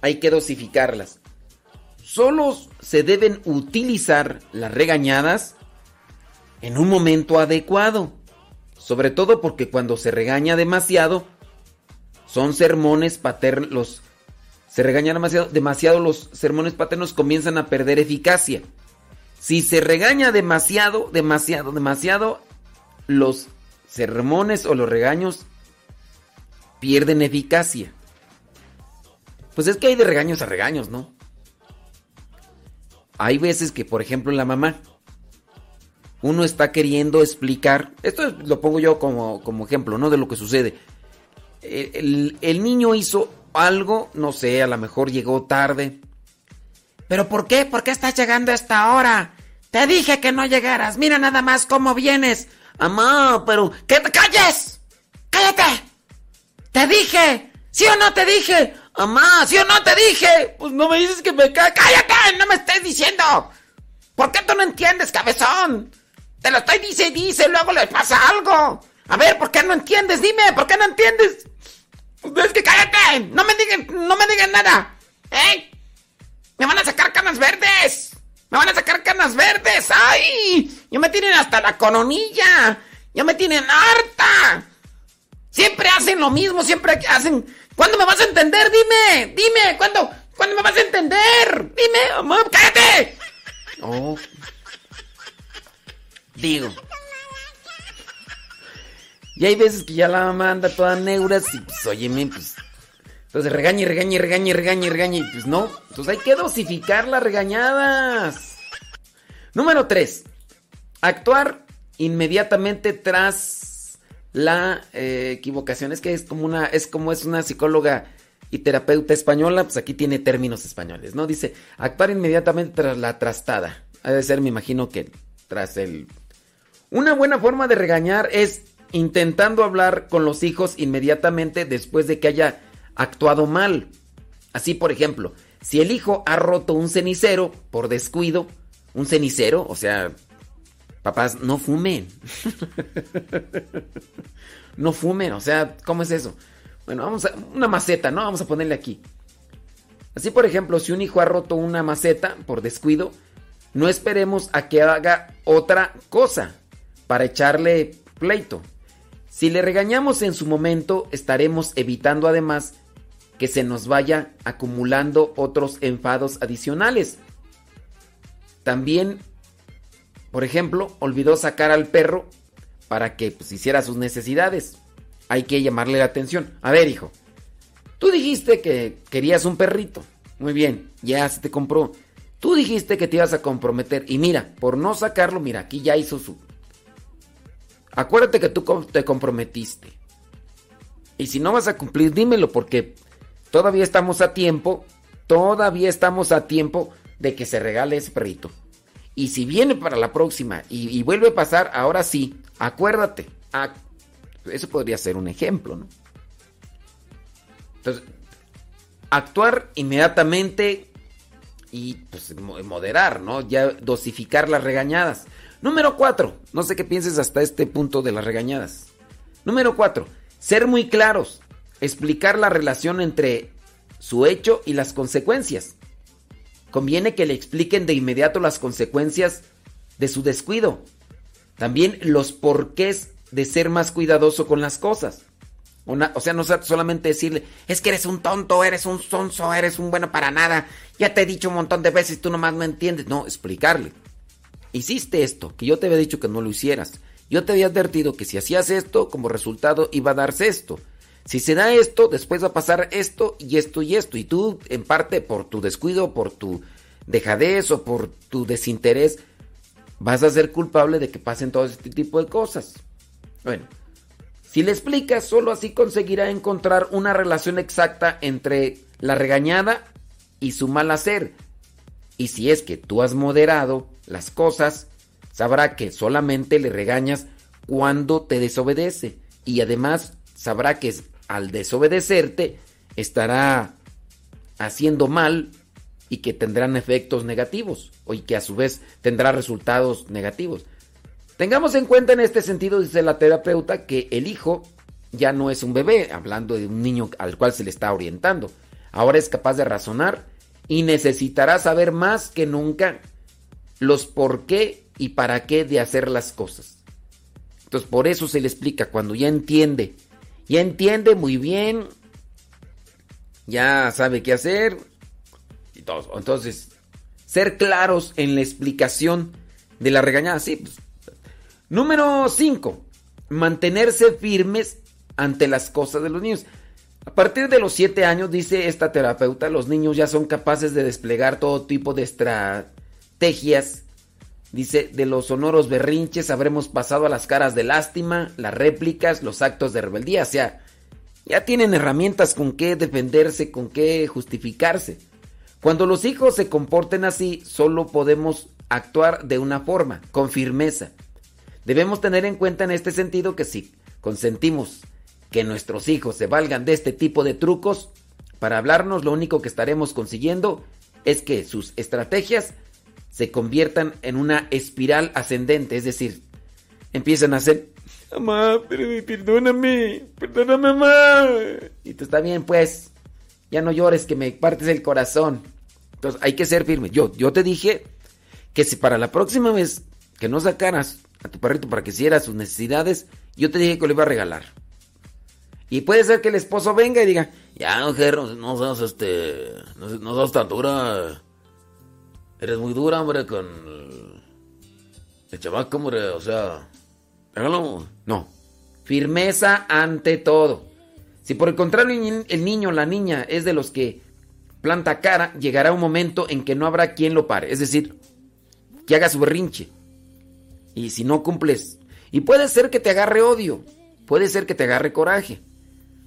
Speaker 9: Hay que dosificarlas. Solo se deben utilizar las regañadas en un momento adecuado. Sobre todo porque cuando se regaña demasiado, son sermones paternos. Se regañan demasiado, demasiado, los sermones paternos comienzan a perder eficacia. Si se regaña demasiado, demasiado, demasiado, los sermones o los regaños pierden eficacia. Pues es que hay de regaños a regaños, ¿no? Hay veces que, por ejemplo, la mamá, uno está queriendo explicar, esto lo pongo yo como, como ejemplo, ¿no? De lo que sucede el, niño hizo algo, no sé, a lo mejor llegó tarde. ¿Pero por qué? ¿Por qué estás llegando a esta hora? Te dije que no llegaras. Mira nada más cómo vienes. Amá, pero... ¡Que te calles! ¡Cállate! ¡Te dije! ¿Sí o no te dije? Amá, ¿sí o no te dije? Pues no me dices que me... ¡Cállate! ¡No me estés diciendo! ¿Por qué tú no entiendes, cabezón? Te lo estoy dice y dice, luego le pasa algo. A ver, ¿por qué no entiendes? Dime, ¿por qué no entiendes? Es que cállate, no me digan, no me digan nada. ¿Eh? Me van a sacar canas verdes. Me van a sacar canas verdes. ¡Ay! Ya me tienen hasta la coronilla. Ya me tienen harta. Siempre hacen lo mismo, siempre hacen. ¿Cuándo me vas a entender? Dime, dime, ¿cuándo, ¿cuándo me vas a entender? Dime, cállate. Oh. Digo. Y hay veces que ya la mamá anda toda neuras y pues, óyeme, pues. Entonces regañe, regañe, regañe, regañe, regañe. Y pues no. Entonces hay que dosificar las regañadas. Número 3. Actuar inmediatamente tras la eh, equivocación. Es que es como una. Es como es una psicóloga y terapeuta española. Pues aquí tiene términos españoles, ¿no? Dice, actuar inmediatamente tras la trastada. Ha de ser, me imagino que tras el... Una buena forma de regañar es intentando hablar con los hijos inmediatamente después de que haya actuado mal. Así, por ejemplo, si el hijo ha roto un cenicero por descuido, un cenicero, o sea, papás, no fumen. no fumen, o sea, ¿cómo es eso? Bueno, vamos a una maceta, ¿no? Vamos a ponerle aquí. Así, por ejemplo, si un hijo ha roto una maceta por descuido, no esperemos a que haga otra cosa para echarle pleito. Si le regañamos en su momento, estaremos evitando además que se nos vaya acumulando otros enfados adicionales. También, por ejemplo, olvidó sacar al perro para que pues, hiciera sus necesidades. Hay que llamarle la atención. A ver, hijo, tú dijiste que querías un perrito. Muy bien, ya se te compró. Tú dijiste que te ibas a comprometer. Y mira, por no sacarlo, mira, aquí ya hizo su... Acuérdate que tú te comprometiste. Y si no vas a cumplir, dímelo porque Todavía estamos a tiempo, todavía estamos a tiempo de que se regale ese perrito. Y si viene para la próxima y, vuelve a pasar, ahora sí, acuérdate. eso podría ser un ejemplo, ¿no? Entonces, actuar inmediatamente y pues moderar, ¿no? Ya dosificar las regañadas. Número cuatro, no sé qué pienses hasta este punto de las regañadas. Número cuatro, ser muy claros explicar la relación entre su hecho y las consecuencias. Conviene que le expliquen de inmediato las consecuencias de su descuido. También los porqués de ser más cuidadoso con las cosas. o sea, no solamente decirle, es que eres un tonto, eres un sonso, eres un bueno para nada. Ya te he dicho un montón de veces, tú nomás no entiendes. No, explicarle. Hiciste esto, que yo te había dicho que no lo hicieras. Yo te había advertido que si hacías esto, como resultado iba a darse esto. Si se da esto, después va a pasar esto y esto y esto. Y tú, en parte, por tu descuido, por tu dejadez o por tu desinterés, vas a ser culpable de que pasen todo este tipo de cosas. Bueno, si le explicas, solo así conseguirá encontrar una relación exacta entre la regañada y su mal hacer. Y si es que tú has moderado las cosas, sabrá que solamente le regañas cuando te desobedece. Y además sabrá que al desobedecerte estará haciendo mal y que tendrán efectos negativos y que a su vez tendrá resultados negativos. Tengamos en cuenta en este sentido, dice la terapeuta, que el hijo ya no es un bebé, hablando de un niño al cual se le está orientando. Ahora es capaz de razonar y necesitará saber más que nunca los por qué y para qué de hacer las cosas. Entonces por eso se le explica, cuando ya entiende ya entiende muy bien, ya sabe qué hacer y todo. Entonces, ser claros en la explicación de la regañada. Sí, pues. Número 5. Mantenerse firmes ante las cosas de los niños. A partir de los 7 años, dice esta terapeuta, los niños ya son capaces de desplegar todo tipo de estrategias Dice, de los sonoros berrinches habremos pasado a las caras de lástima, las réplicas, los actos de rebeldía. O sea, ya tienen herramientas con qué defenderse, con qué justificarse. Cuando los hijos se comporten así, solo podemos actuar de una forma, con firmeza. Debemos tener en cuenta en este sentido que si consentimos que nuestros hijos se valgan de este tipo de trucos, para hablarnos lo único que estaremos consiguiendo es que sus estrategias se conviertan en una espiral ascendente, es decir, empiezan a hacer, mamá, perdóname, perdóname, mamá. Y tú está bien, pues, ya no llores, que me partes el corazón. Entonces hay que ser firme. Yo, yo te dije que si para la próxima vez que no sacaras a tu perrito para que hiciera sus necesidades, yo te dije que lo iba a regalar. Y puede ser que el esposo venga y diga, ya, mujer, no seas este, no, seas tan dura. Eres muy dura, hombre, con el chamaco, hombre, o sea, No, firmeza ante todo. Si por el contrario el niño o la niña es de los que planta cara, llegará un momento en que no habrá quien lo pare. Es decir, que haga su berrinche. Y si no cumples, y puede ser que te agarre odio, puede ser que te agarre coraje,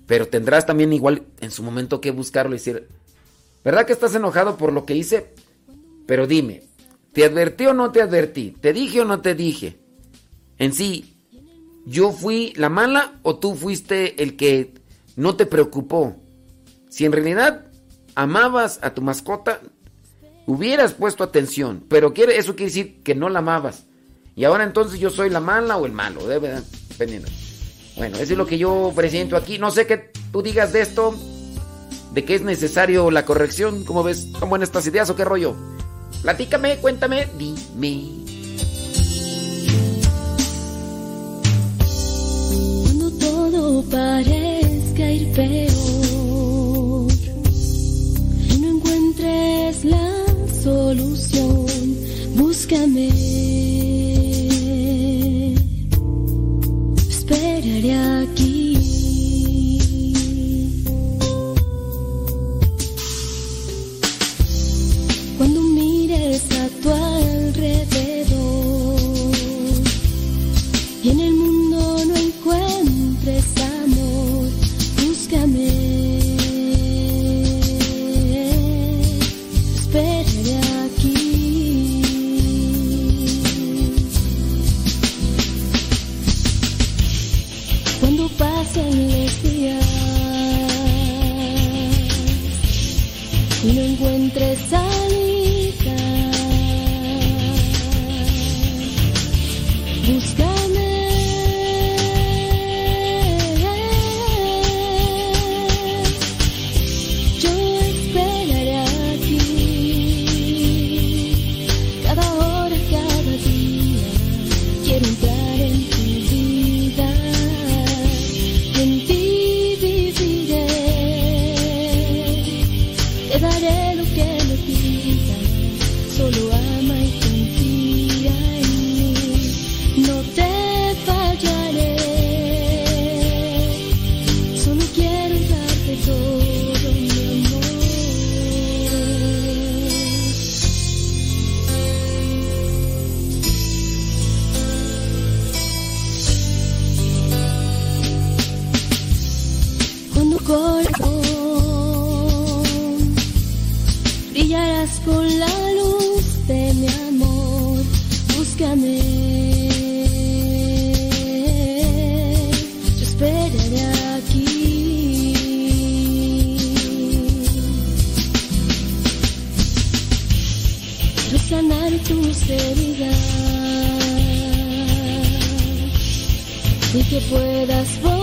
Speaker 9: pero tendrás también igual en su momento que buscarlo y decir, ¿verdad que estás enojado por lo que hice? Pero dime, ¿Te advertí o no te advertí? ¿Te dije o no te dije? En sí, ¿yo fui la mala o tú fuiste el que no te preocupó? Si en realidad amabas a tu mascota, hubieras puesto atención, pero quiere, eso quiere decir que no la amabas. Y ahora entonces yo soy la mala o el malo, debe dependiendo. Bueno, eso es lo que yo presento aquí. No sé qué tú digas de esto, de que es necesario la corrección. ¿Cómo ves? ¿Cómo buenas estas ideas o qué rollo? Platícame, cuéntame, dime.
Speaker 1: Cuando todo parezca ir peor y no encuentres la solución, búscame. Esperaré aquí. No que puedas.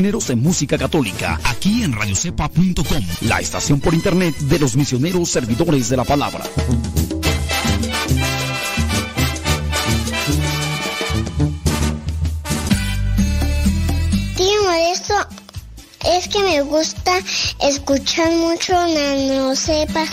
Speaker 10: Géneros de música católica, aquí en radiocepa.com, la estación por internet de los misioneros servidores de la palabra.
Speaker 11: Tío esto es que me gusta escuchar mucho Nano Sepa.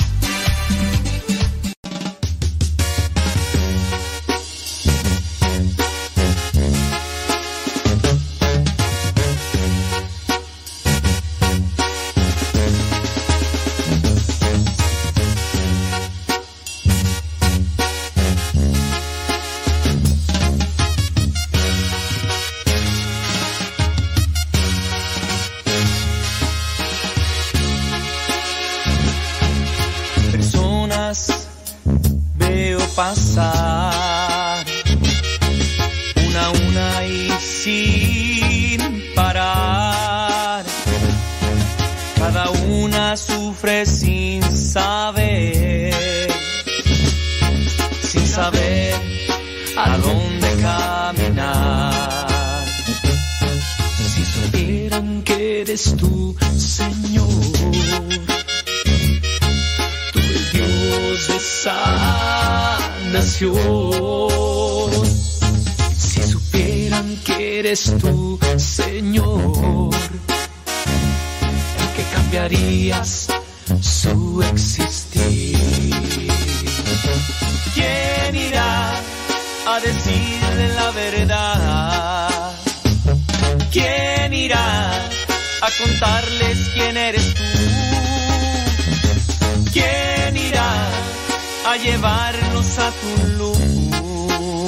Speaker 12: Llevarnos a tu luz?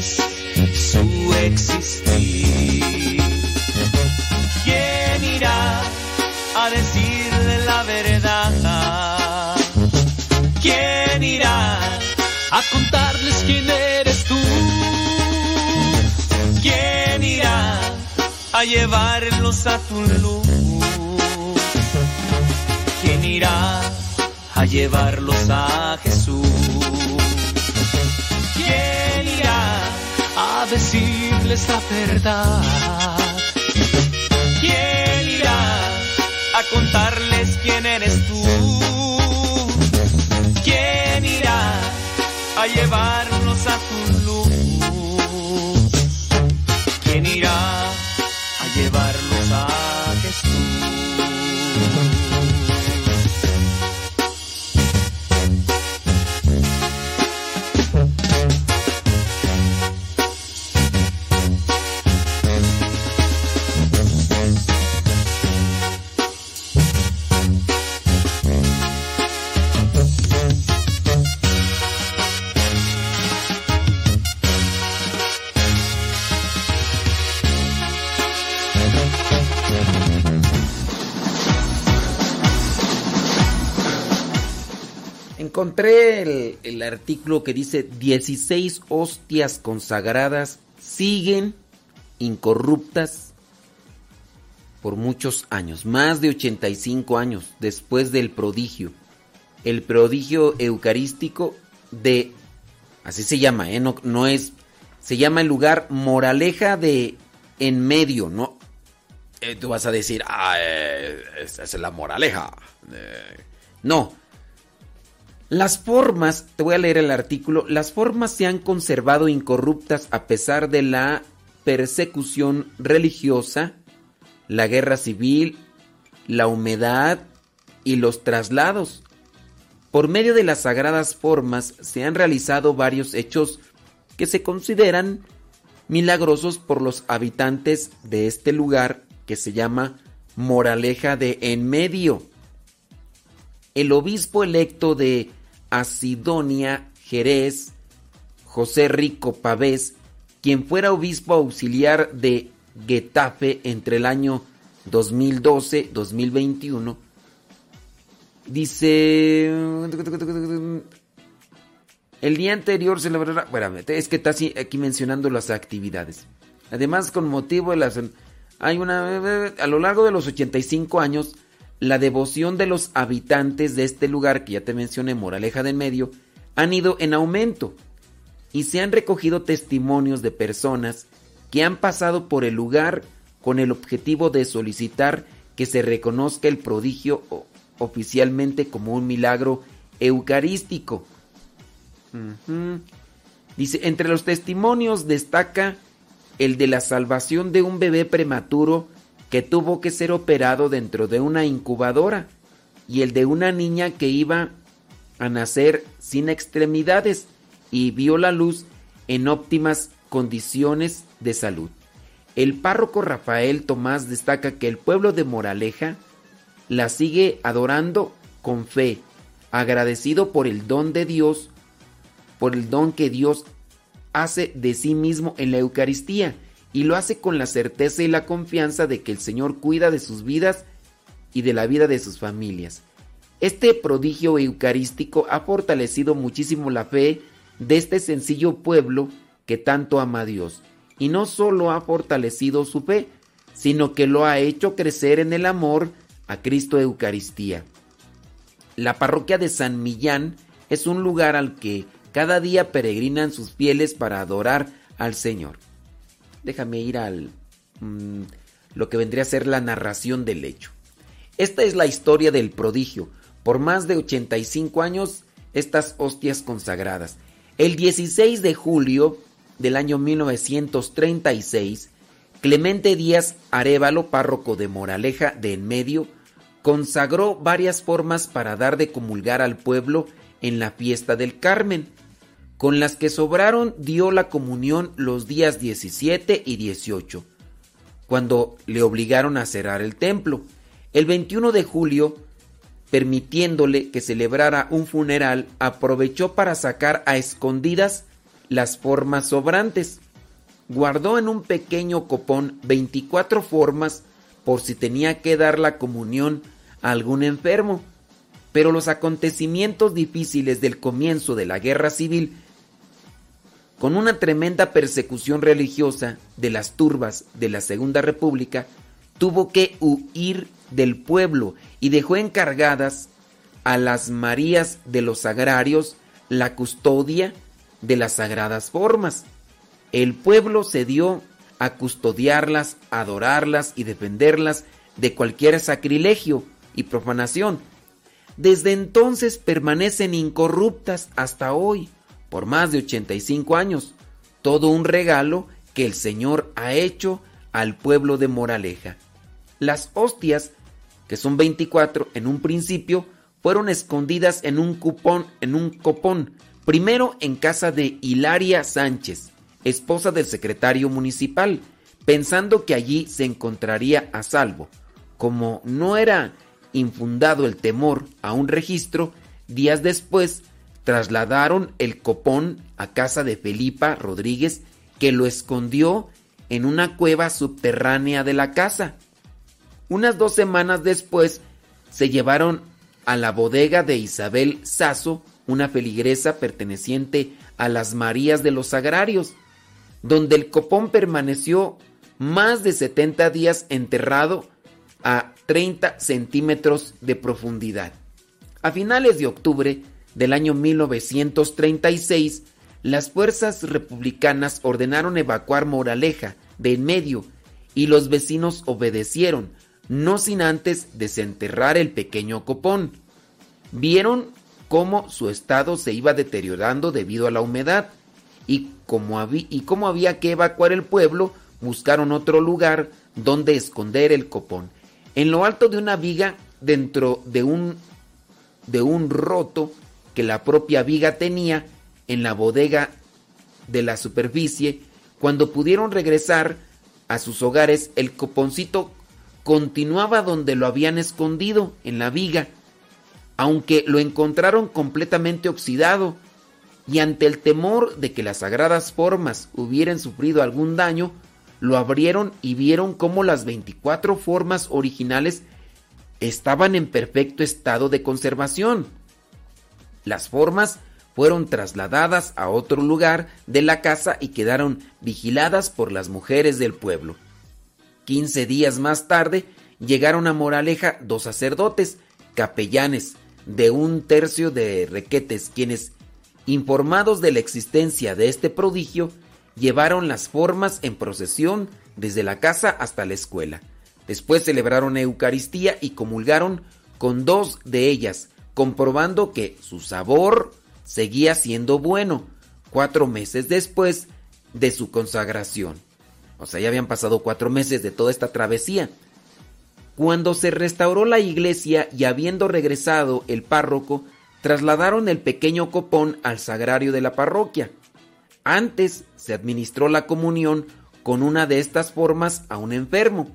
Speaker 12: Su existir. ¿Quién irá a decirle la verdad? ¿Quién irá a contarles quién eres tú? ¿Quién irá a llevarlos a tu luz? ¿Quién irá a llevarlos a decirles la verdad? ¿Quién irá a contarles quién eres tú? ¿Quién irá a llevarnos
Speaker 9: artículo que dice 16 hostias consagradas siguen incorruptas por muchos años, más de 85 años después del prodigio. El prodigio eucarístico de, así se llama, ¿eh? no, no es, se llama el lugar Moraleja de en medio, ¿no? Eh, tú vas a decir, ah, eh, esa es la moraleja. No. Las formas, te voy a leer el artículo, las formas se han conservado incorruptas a pesar de la persecución religiosa, la guerra civil, la humedad y los traslados. Por medio de las sagradas formas se han realizado varios hechos que se consideran milagrosos por los habitantes de este lugar que se llama Moraleja de En Medio. El obispo electo de Asidonia, Jerez, José Rico Pavés, quien fuera obispo auxiliar de Getafe entre el año 2012-2021, dice... El día anterior celebrará... Bueno, es que está aquí mencionando las actividades. Además, con motivo de las... Hay una... A lo largo de los 85 años, la devoción de los habitantes de este lugar, que ya te mencioné, Moraleja del Medio, han ido en aumento y se han recogido testimonios de personas que han pasado por el lugar con el objetivo de solicitar que se reconozca el prodigio oficialmente como un milagro eucarístico. Dice, entre los testimonios destaca el de la salvación de un bebé prematuro que tuvo que ser operado dentro de una incubadora y el de una niña que iba a nacer sin extremidades y vio la luz en óptimas condiciones de salud. El párroco Rafael Tomás destaca que el pueblo de Moraleja la sigue adorando con fe, agradecido por el don de Dios, por el don que Dios hace de sí mismo en la Eucaristía, y lo hace con la certeza y la confianza de que el Señor cuida de sus vidas y de la vida de sus familias. Este prodigio eucarístico ha fortalecido muchísimo la fe de este sencillo pueblo que tanto ama a Dios. Y no solo ha fortalecido su fe, sino que lo ha hecho crecer en el amor a Cristo Eucaristía. La parroquia de San Millán es un lugar al que cada día peregrinan sus fieles para adorar al Señor. Déjame ir al mm, lo que vendría a ser la narración del hecho. Esta es la historia del prodigio. Por más de 85 años, estas hostias consagradas. El 16 de julio del año 1936, Clemente Díaz Arevalo, párroco de Moraleja de En Medio, consagró varias formas para dar de comulgar al pueblo en la fiesta del Carmen. Con las que sobraron dio la comunión los días 17 y 18, cuando le obligaron a cerrar el templo. El 21 de julio permitiéndole que celebrara un funeral, aprovechó para sacar a escondidas las formas sobrantes. Guardó en un pequeño copón 24 formas por si tenía que dar la comunión a algún enfermo. Pero los acontecimientos difíciles del comienzo de la guerra civil, con una tremenda persecución religiosa de las turbas de la Segunda República, tuvo que huir del pueblo y dejó encargadas a las Marías de los Agrarios la custodia de las sagradas formas. El pueblo se dio a custodiarlas, adorarlas y defenderlas de cualquier sacrilegio y profanación. Desde entonces permanecen incorruptas hasta hoy, por más de 85 años, todo un regalo que el Señor ha hecho al pueblo de Moraleja. Las hostias que son 24 en un principio, fueron escondidas en un cupón, en un copón, primero en casa de Hilaria Sánchez, esposa del secretario municipal, pensando que allí se encontraría a salvo. Como no era infundado el temor a un registro, días después trasladaron el copón a casa de Felipa Rodríguez, que lo escondió en una cueva subterránea de la casa. Unas dos semanas después se llevaron a la bodega de Isabel Sasso, una feligresa perteneciente a las Marías de los Agrarios, donde el copón permaneció más de 70 días enterrado a 30 centímetros de profundidad. A finales de octubre del año 1936, las fuerzas republicanas ordenaron evacuar Moraleja de en medio y los vecinos obedecieron, no sin antes desenterrar el pequeño copón. Vieron cómo su estado se iba deteriorando debido a la humedad y como, había, que evacuar el pueblo, buscaron otro lugar donde esconder el copón. En lo alto de una viga, dentro de un roto, que la propia viga tenía en la bodega de la superficie, cuando pudieron regresar a sus hogares, el coponcito continuaba donde lo habían escondido, en la viga, aunque lo encontraron completamente oxidado, y ante el temor de que las sagradas formas hubieran sufrido algún daño, lo abrieron y vieron cómo las 24 formas originales estaban en perfecto estado de conservación. Las formas fueron trasladadas a otro lugar de la casa y quedaron vigiladas por las mujeres del pueblo. Quince días más tarde llegaron a Moraleja dos sacerdotes, capellanes, de un tercio de requetes, quienes, informados de la existencia de este prodigio, llevaron las formas en procesión desde la casa hasta la escuela. Después celebraron Eucaristía y comulgaron con dos de ellas, comprobando que su sabor seguía siendo bueno cuatro meses después de su consagración. O sea, ya habían pasado cuatro meses de toda esta travesía. Cuando se restauró la iglesia y habiendo regresado el párroco, trasladaron el pequeño copón al sagrario de la parroquia. Antes se administró la comunión con una de estas formas a un enfermo.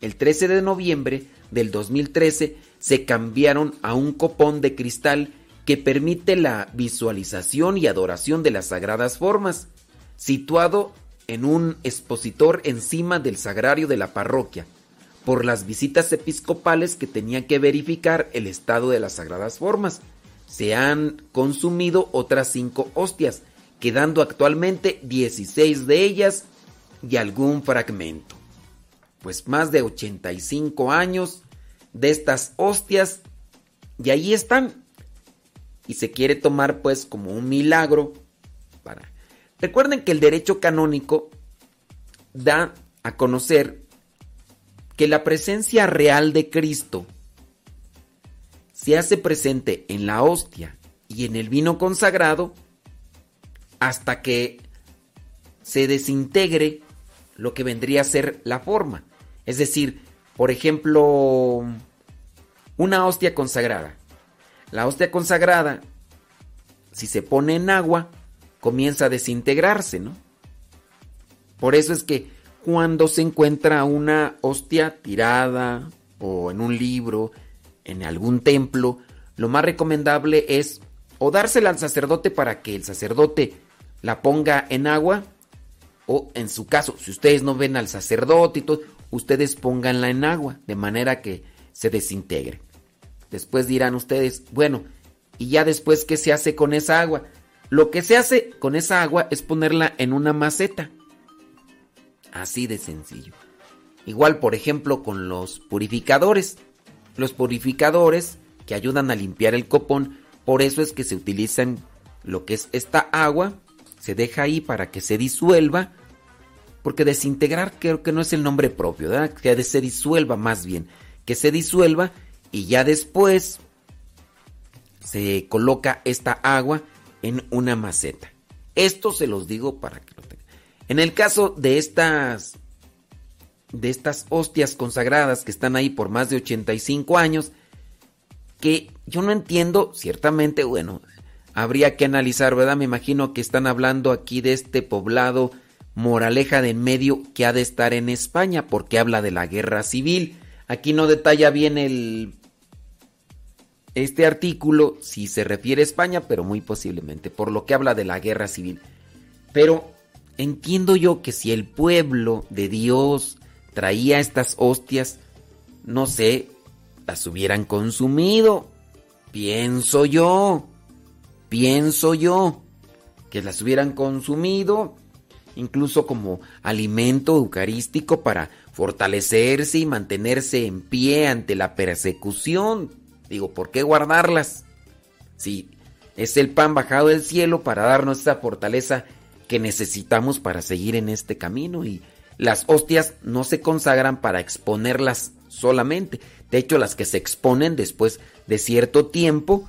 Speaker 9: El 13 de noviembre del 2013 se cambiaron a un copón de cristal que permite la visualización y adoración de las sagradas formas, situado en un expositor encima del sagrario de la parroquia, por las visitas episcopales que tenían que verificar el estado de las sagradas formas. Se han consumido otras cinco hostias, quedando actualmente 16 de ellas y algún fragmento. Pues más de 85 años de estas hostias y ahí están y se quiere tomar pues como un milagro para... Recuerden que el derecho canónico da a conocer que la presencia real de Cristo se hace presente en la hostia y en el vino consagrado hasta que se desintegre lo que vendría a ser la forma. Es decir, por ejemplo, una hostia consagrada. La hostia consagrada, si se pone en agua, comienza a desintegrarse, ¿no? Por eso es que cuando se encuentra una hostia tirada o en un libro, en algún templo, lo más recomendable es o dársela al sacerdote para que el sacerdote la ponga en agua o en su caso, si ustedes no ven al sacerdote y todo, ustedes pónganla en agua de manera que se desintegre. Después dirán ustedes, bueno, ¿y ya después qué se hace con esa agua? Lo que se hace con esa agua es ponerla en una maceta. Así de sencillo. Igual, por ejemplo, con los purificadores. Los purificadores que ayudan a limpiar el copón, por eso es que se utilizan lo que es esta agua, se deja ahí para que se disuelva, porque desintegrar creo que no es el nombre propio, ¿verdad? que se disuelva más bien, que se disuelva y ya después se coloca esta agua en una maceta. Esto se los digo para que lo tengan. En el caso de estas de estas hostias consagradas que están ahí por más de 85 años, que yo no entiendo, ciertamente, bueno, habría que analizar, ¿verdad? Me imagino que están hablando aquí de este poblado Moraleja de medio que ha de estar en España, porque habla de la guerra civil. Aquí no detalla bien el este artículo sí se refiere a España, pero muy posiblemente, por lo que habla de la guerra civil. Pero entiendo yo que si el pueblo de Dios traía estas hostias, no sé, las hubieran consumido. Pienso yo, pienso yo, que las hubieran consumido, incluso como alimento eucarístico para fortalecerse y mantenerse en pie ante la persecución. Digo, ¿por qué guardarlas? Si es el pan bajado del cielo para darnos esa fortaleza que necesitamos para seguir en este camino y las hostias no se consagran para exponerlas solamente. De hecho, las que se exponen después de cierto tiempo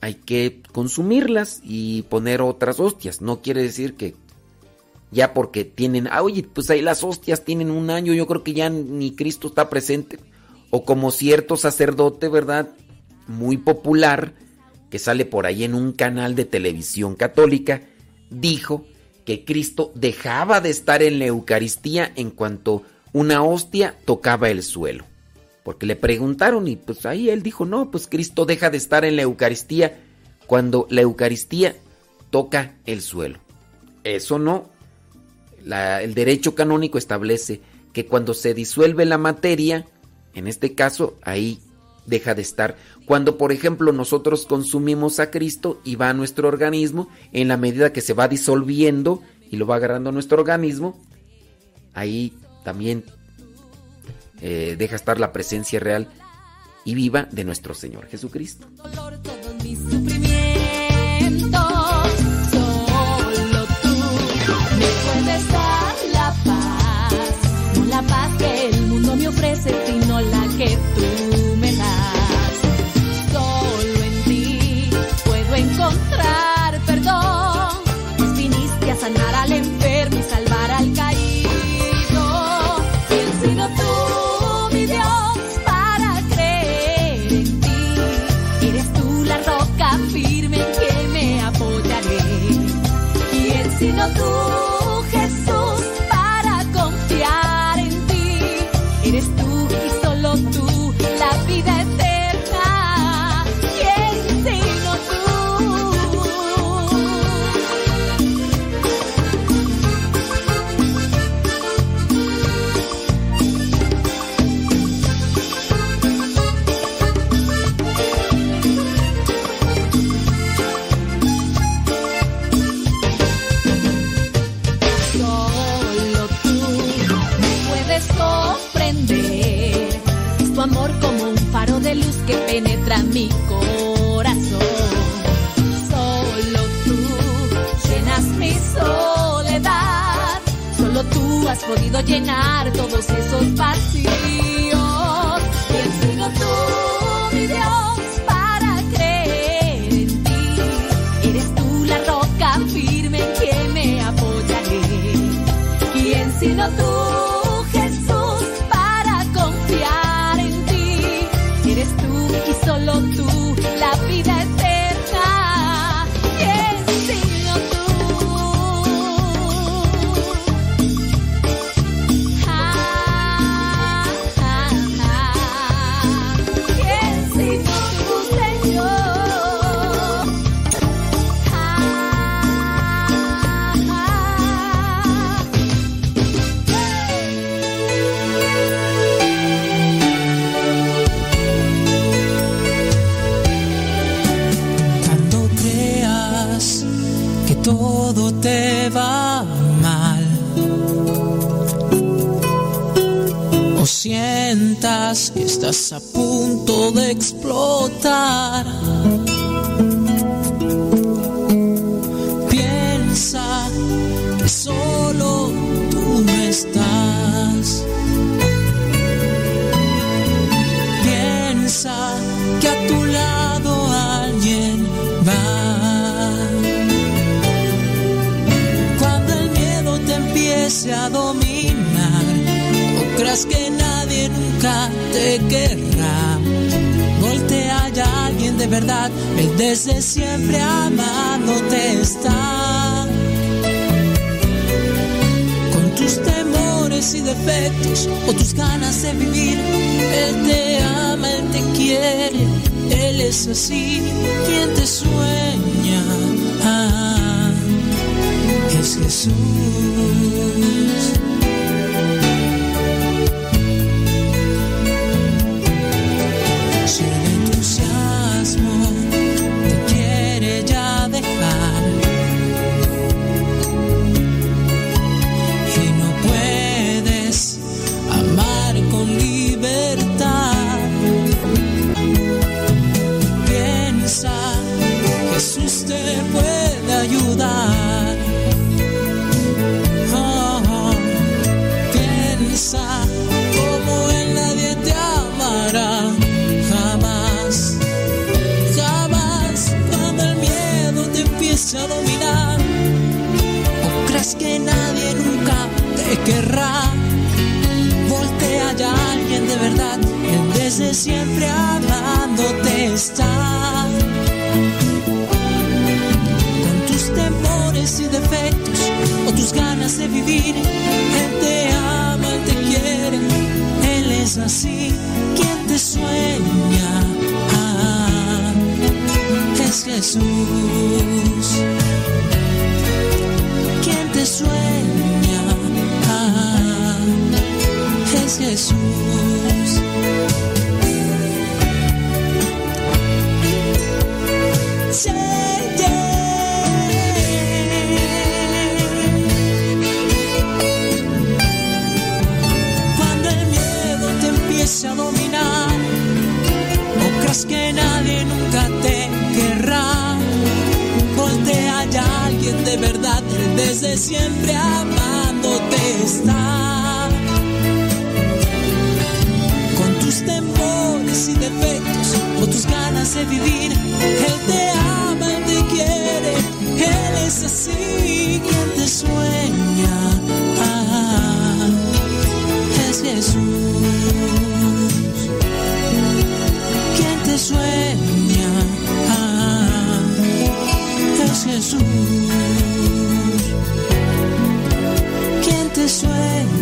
Speaker 9: hay que consumirlas y poner otras hostias. No quiere decir que ya porque tienen, ah, oye, pues ahí las hostias tienen un año, yo creo que ya ni Cristo está presente. O como cierto sacerdote, ¿verdad? muy popular que sale por ahí en un canal de televisión católica, dijo que Cristo dejaba de estar en la Eucaristía en cuanto una hostia tocaba el suelo. Porque le preguntaron y pues ahí él dijo, no, pues Cristo deja de estar en la Eucaristía cuando la Eucaristía toca el suelo. Eso no. El derecho canónico establece que cuando se disuelve la materia, en este caso, ahí deja de estar. Cuando, por ejemplo, nosotros consumimos a Cristo y va a nuestro organismo, en la medida que se va disolviendo y lo va agarrando nuestro organismo, ahí también eh, deja estar la presencia real y viva de nuestro Señor Jesucristo.
Speaker 6: Solo ¿Quién sino podido llenar todos esos vacíos.
Speaker 12: Estás a punto de explotar, piensa que solo tú no estás. Piensa que a tu lado alguien va. Cuando el miedo te empiece a dominar, no creas que nadie nunca te querrá. Voltea ya alguien de verdad, él desde siempre amándote está. Con tus temores y defectos o tus ganas de vivir, él te ama, él te quiere, él es así, quien te sueña. Ah, es Jesús. desde siempre amándote está. Con tus temores y defectos o tus ganas de vivir, Él te ama, Él te quiere, Él es así, quien te sueña. Ah, es Jesús, quien te sueña, ah, es Jesús. Desde siempre amándote está. Con tus temores y defectos, o tus ganas de vivir, Él te ama, Él te quiere, Él es así quien te sueña. Es Jesús quien te sueña. Es Jesús. Quien te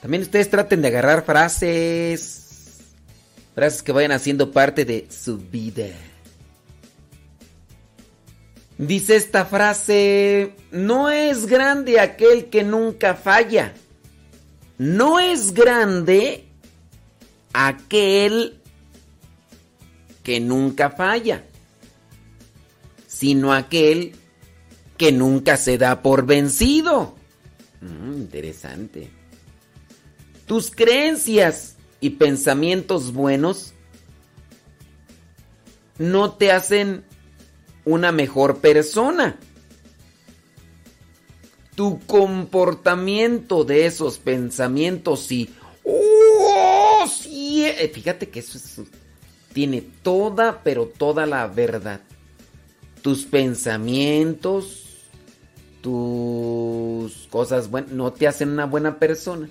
Speaker 9: También ustedes traten de agarrar frases. Frases que vayan haciendo parte de su vida. Dice esta frase, no es grande aquel que nunca falla. No es grande aquel que nunca falla, sino aquel que nunca se da por vencido. Mm, interesante. Tus creencias y pensamientos buenos no te hacen una mejor persona. Tu comportamiento de esos pensamientos y... ¡Oh, sí! eh, Fíjate que eso es- tiene toda, pero toda la verdad. Tus pensamientos, tus cosas no te hacen una buena persona.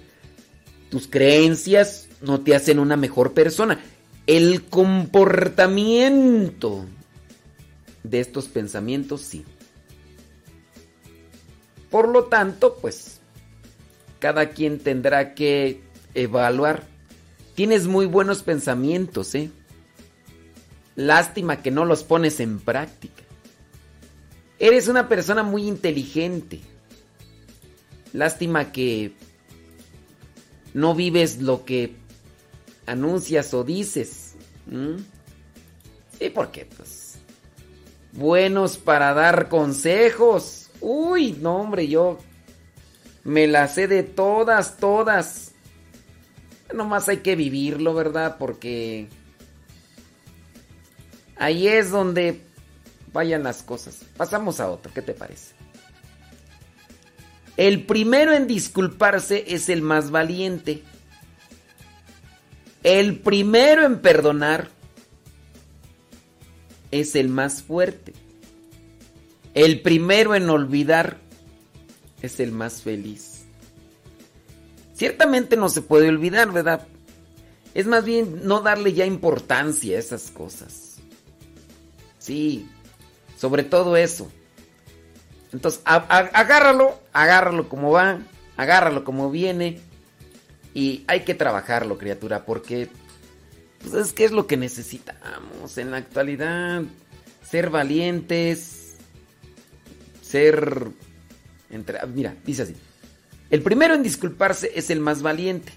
Speaker 9: Tus creencias no te hacen una mejor persona. El comportamiento de estos pensamientos sí. Por lo tanto, pues, cada quien tendrá que evaluar. Tienes muy buenos pensamientos, ¿eh? Lástima que no los pones en práctica. Eres una persona muy inteligente. Lástima que no vives lo que anuncias o dices. Sí, porque pues buenos para dar consejos. Uy, no, hombre, yo me la sé de todas, todas. Nomás hay que vivirlo, ¿verdad? Porque ahí es donde vayan las cosas. Pasamos a otro, ¿qué te parece? El primero en disculparse es el más valiente. El primero en perdonar es el más fuerte. El primero en olvidar es el más feliz. Ciertamente no se puede olvidar, ¿verdad? Es más bien no darle ya importancia a esas cosas. Sí, sobre todo eso. Entonces, agárralo, agárralo como va, agárralo como viene. Y hay que trabajarlo, criatura, porque pues, es es lo que necesitamos en la actualidad. Ser valientes, ser... mira, dice así. El primero en disculparse es el más valiente.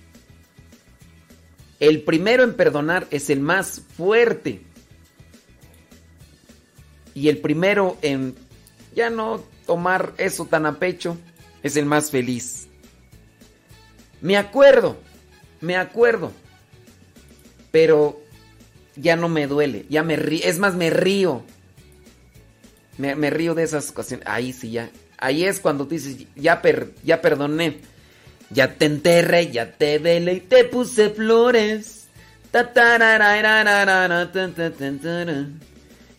Speaker 9: El primero en perdonar es el más fuerte. Y el primero en ya no tomar eso tan a pecho es el más feliz. Me acuerdo, me acuerdo. Pero ya no me duele, ya me río. Es más, me río. Me, río de esas cosas. Ahí sí, ya. Ahí es cuando tú dices, ya, per, ya perdoné. Ya te enterré, ya te velé y te puse flores. Ta, tan, tan, tan, taran.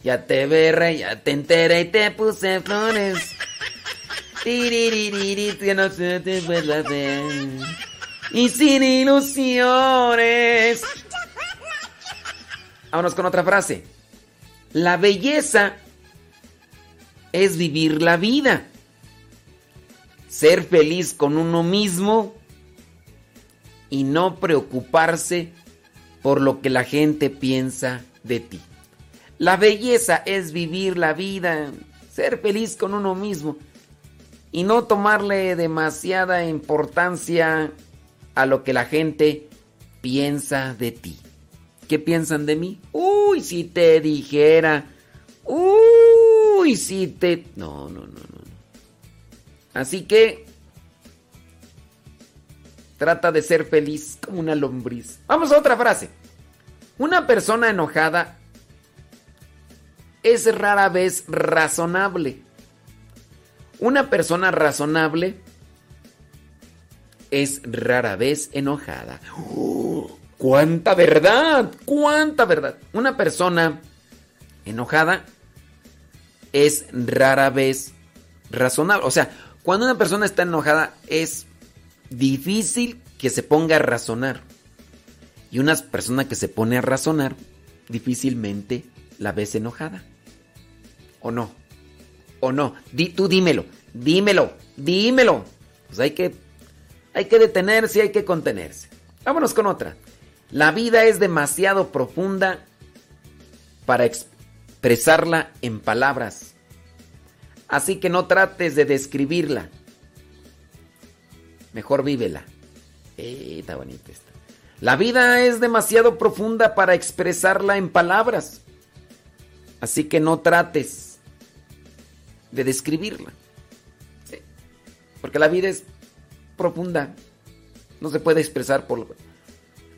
Speaker 9: Ya te berré, ya te enteré y te puse flores. No se te. Y sin ilusiones. Vámonos con otra frase. La belleza es vivir la vida. Ser feliz con uno mismo y no preocuparse por lo que la gente piensa de ti. La belleza es vivir la vida, ser feliz con uno mismo y no tomarle demasiada importancia a lo que la gente piensa de ti. ¿Qué piensan de mí? Uy, si te dijera. Uy, si te... No, no, no, no. Así que... Trata de ser feliz como una lombriz. Vamos a otra frase. Una persona enojada es rara vez razonable. Una persona razonable es rara vez enojada. ¡Cuánta verdad! ¡Cuánta verdad! Una persona enojada es rara vez razonable. O sea, cuando una persona está enojada es difícil que se ponga a razonar. Y una persona que se pone a razonar difícilmente la ves enojada. ¿O no? ¿O no? Di, tú dímelo, dímelo, dímelo. Pues hay que, hay que detenerse, hay que contenerse. Vámonos con otra. La vida es demasiado profunda para expresarla en palabras. Así que no trates de describirla. Mejor vívela. Eh, está bonita esta. La vida es demasiado profunda para expresarla en palabras. Así que no trates de describirla. Porque la vida es profunda. No se puede expresar por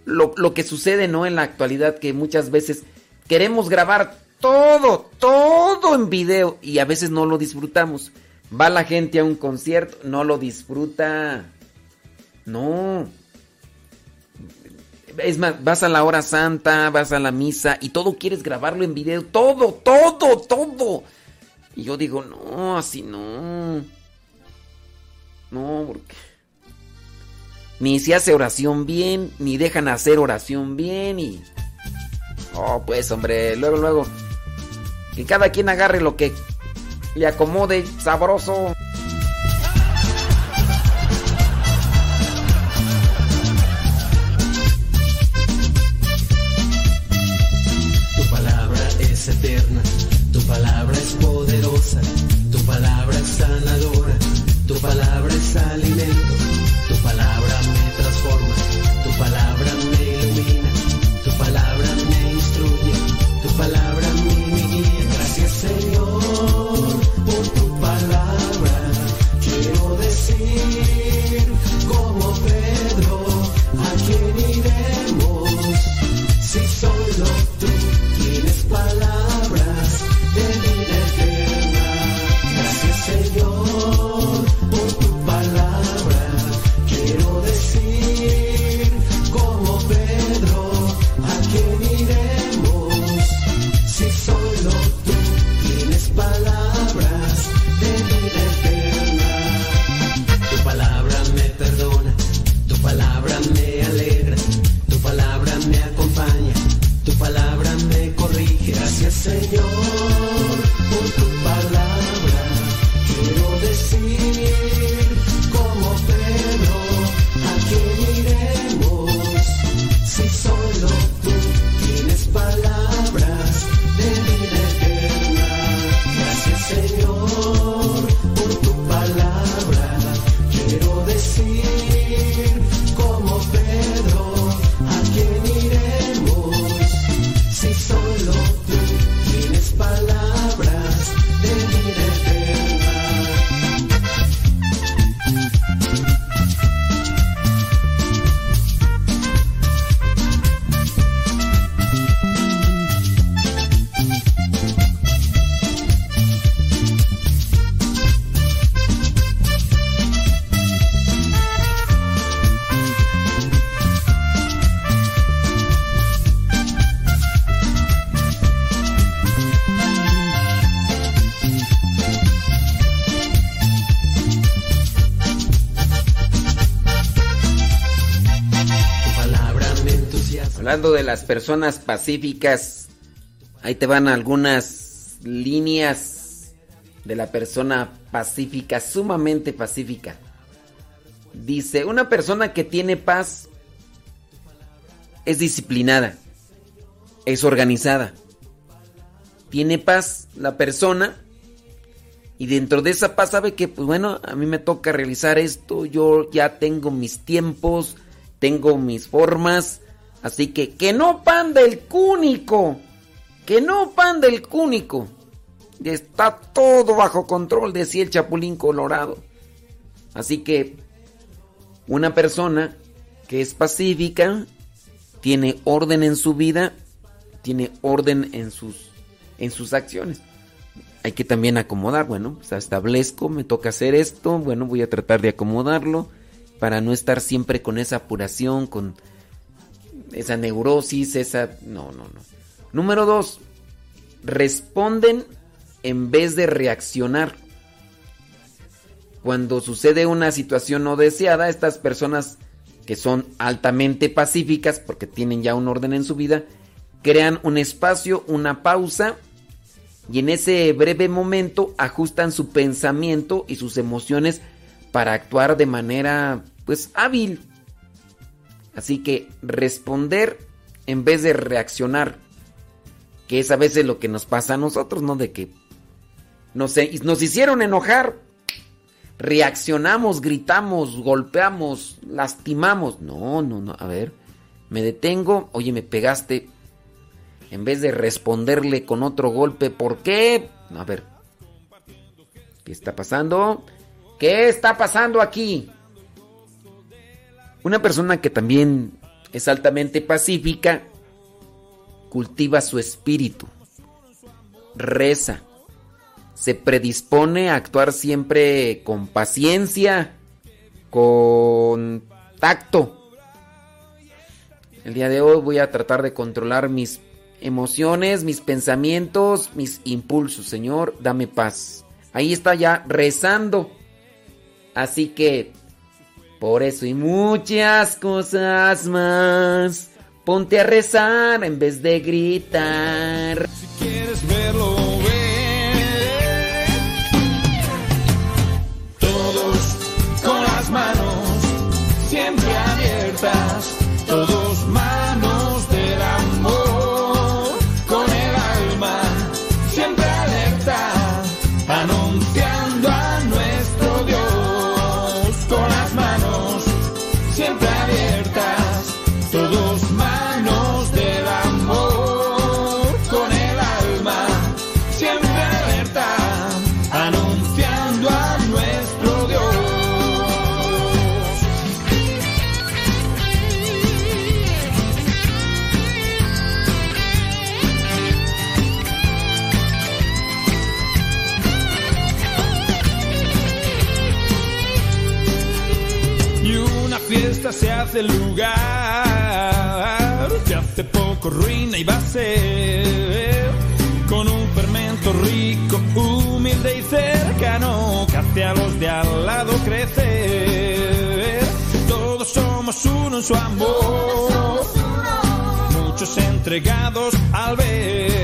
Speaker 9: lo, lo, que sucede ¿no? en la actualidad, que muchas veces queremos grabar todo, todo en video y a veces no lo disfrutamos. Va la gente a un concierto, no lo disfruta. No. Es más, vas a la hora santa, vas a la misa y todo quieres grabarlo en video. Todo, todo, todo. Y yo digo, no, así no. No, porque... Ni se hace oración bien, ni dejan hacer oración bien y... Oh, pues hombre, luego, luego... Que cada quien agarre lo que le acomode sabroso. Hablando de las personas pacíficas, ahí te van algunas líneas de la persona pacífica, sumamente pacífica. Dice, una persona que tiene paz es disciplinada, es organizada. Tiene paz la persona y dentro de esa paz sabe que, pues bueno, a mí me toca realizar esto, yo ya tengo mis tiempos, tengo mis formas, así que que no pan del cúnico, que no pan del cúnico. Está todo bajo control, decía el Chapulín Colorado. Así que una persona que es pacífica, tiene orden en su vida, tiene orden en sus, en sus acciones. Hay que también acomodar, bueno, pues establezco, me toca hacer esto, bueno, voy a tratar de acomodarlo para no estar siempre con esa apuración, con esa neurosis, esa... No, no, no. Número dos, responden en vez de reaccionar. Cuando sucede una situación no deseada, estas personas que son altamente pacíficas porque tienen ya un orden en su vida, crean un espacio, una pausa y en ese breve momento ajustan su pensamiento y sus emociones para actuar de manera pues hábil. Así que responder en vez de reaccionar, que es a veces lo que nos pasa a nosotros, ¿no? De que nos, nos hicieron enojar, reaccionamos, gritamos, golpeamos, lastimamos. No, no, no, a ver, me detengo, oye, me pegaste. En vez de responderle con otro golpe, ¿por qué? A ver, ¿qué está pasando? ¿Qué está pasando aquí? Una persona que también es altamente pacífica cultiva su espíritu, reza, se predispone a actuar siempre con paciencia, con tacto. El día de hoy voy a tratar de controlar mis emociones, mis pensamientos, mis impulsos. Señor, dame paz. Ahí está ya rezando. Así que, por eso y muchas cosas más, ponte a rezar en vez de gritar.
Speaker 13: Si quieres verlo, hace lugar. Que hace poco ruina y va a ser con un fermento rico, humilde y cercano que hace a los de al lado crecer. Todos somos uno en su amor, muchos entregados al ver